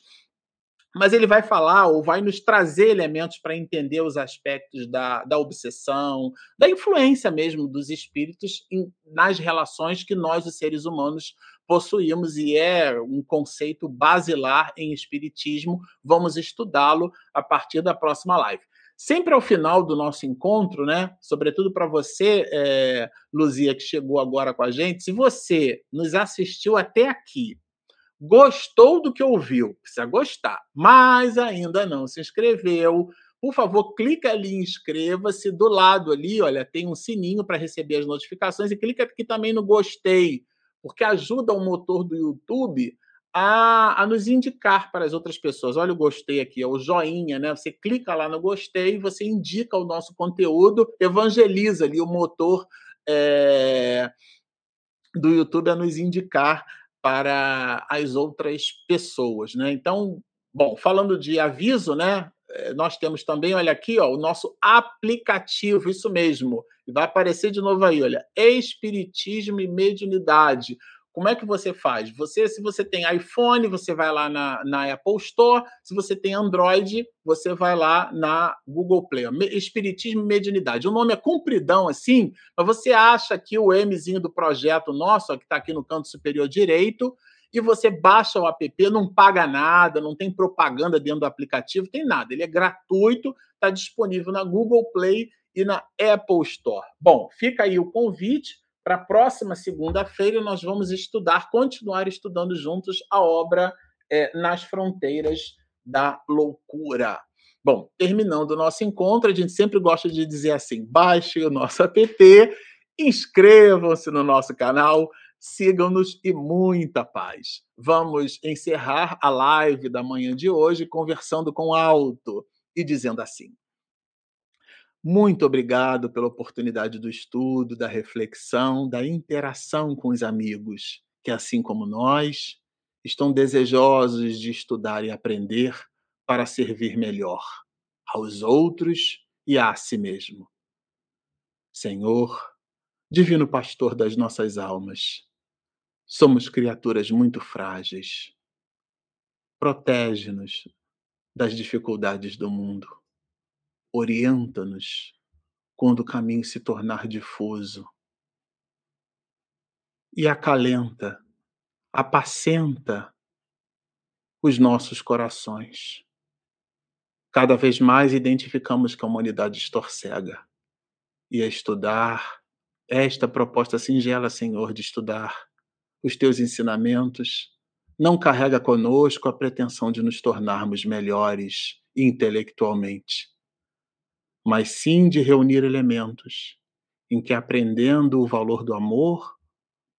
Mas ele vai falar ou vai nos trazer elementos para entender os aspectos da, da obsessão, da influência mesmo dos espíritos em, nas relações que nós, os seres humanos, possuímos, e é um conceito basilar em espiritismo. Vamos estudá-lo a partir da próxima live. Sempre ao final do nosso encontro, né? Sobretudo para você, é, Luzia, que chegou agora com a gente, se você nos assistiu até aqui, gostou do que ouviu, precisa gostar, mas ainda não se inscreveu, por favor, clica ali inscreva-se. Do lado ali, olha, tem um sininho para receber as notificações e clica aqui também no gostei, porque ajuda o motor do YouTube a, a, nos indicar para as outras pessoas. Olha o gostei aqui, é o joinha, né? Você clica lá no gostei, você indica o nosso conteúdo, evangeliza ali o motor é, do YouTube a nos indicar para as outras pessoas, né? Então, bom, falando de aviso, né? Eh, nós temos também, olha aqui, ó, o nosso aplicativo, isso mesmo. Vai aparecer de novo aí, olha, Espiritismo e Mediunidade. Como é que você faz? Você, se você tem iPhone, você vai lá na, na Apple Store. Se você tem Android, você vai lá na Google Play. Espiritismo e Mediunidade. O nome é compridão assim, mas você acha que o Mzinho do projeto nosso, ó, que está aqui no canto superior direito, e você baixa o app, não paga nada, não tem propaganda dentro do aplicativo, tem nada. Ele é gratuito, está disponível na Google Play e na Apple Store. Bom, fica aí o convite para a próxima segunda-feira, nós vamos estudar, continuar estudando juntos a obra é, Nas Fronteiras da Loucura. Bom, terminando o nosso encontro, a gente sempre gosta de dizer assim: baixe o nosso app, inscrevam-se no nosso canal, sigam-nos e muita paz. Vamos encerrar a live da manhã de hoje conversando com alto e dizendo assim: muito obrigado pela oportunidade do estudo, da reflexão, da interação com os amigos, que, assim como nós, estão desejosos de estudar e aprender para servir melhor aos outros e a si mesmo. Senhor, Divino Pastor das nossas almas, somos criaturas muito frágeis. Protege-nos das dificuldades do mundo orienta-nos quando o caminho se tornar difuso. E acalenta, apacenta os nossos corações. Cada vez mais identificamos que a humanidade estorcega e a estudar esta proposta singela, Senhor, de estudar os teus ensinamentos, não carrega conosco a pretensão de nos tornarmos melhores intelectualmente, mas sim de reunir elementos em que, aprendendo o valor do amor,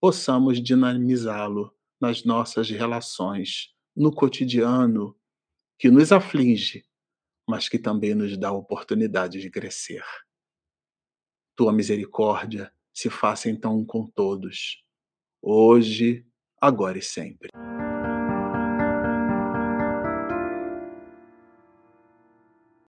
possamos dinamizá-lo nas nossas relações, no cotidiano, que nos aflige, mas que também nos dá a oportunidade de crescer. Tua misericórdia se faça então com todos, hoje, agora e sempre.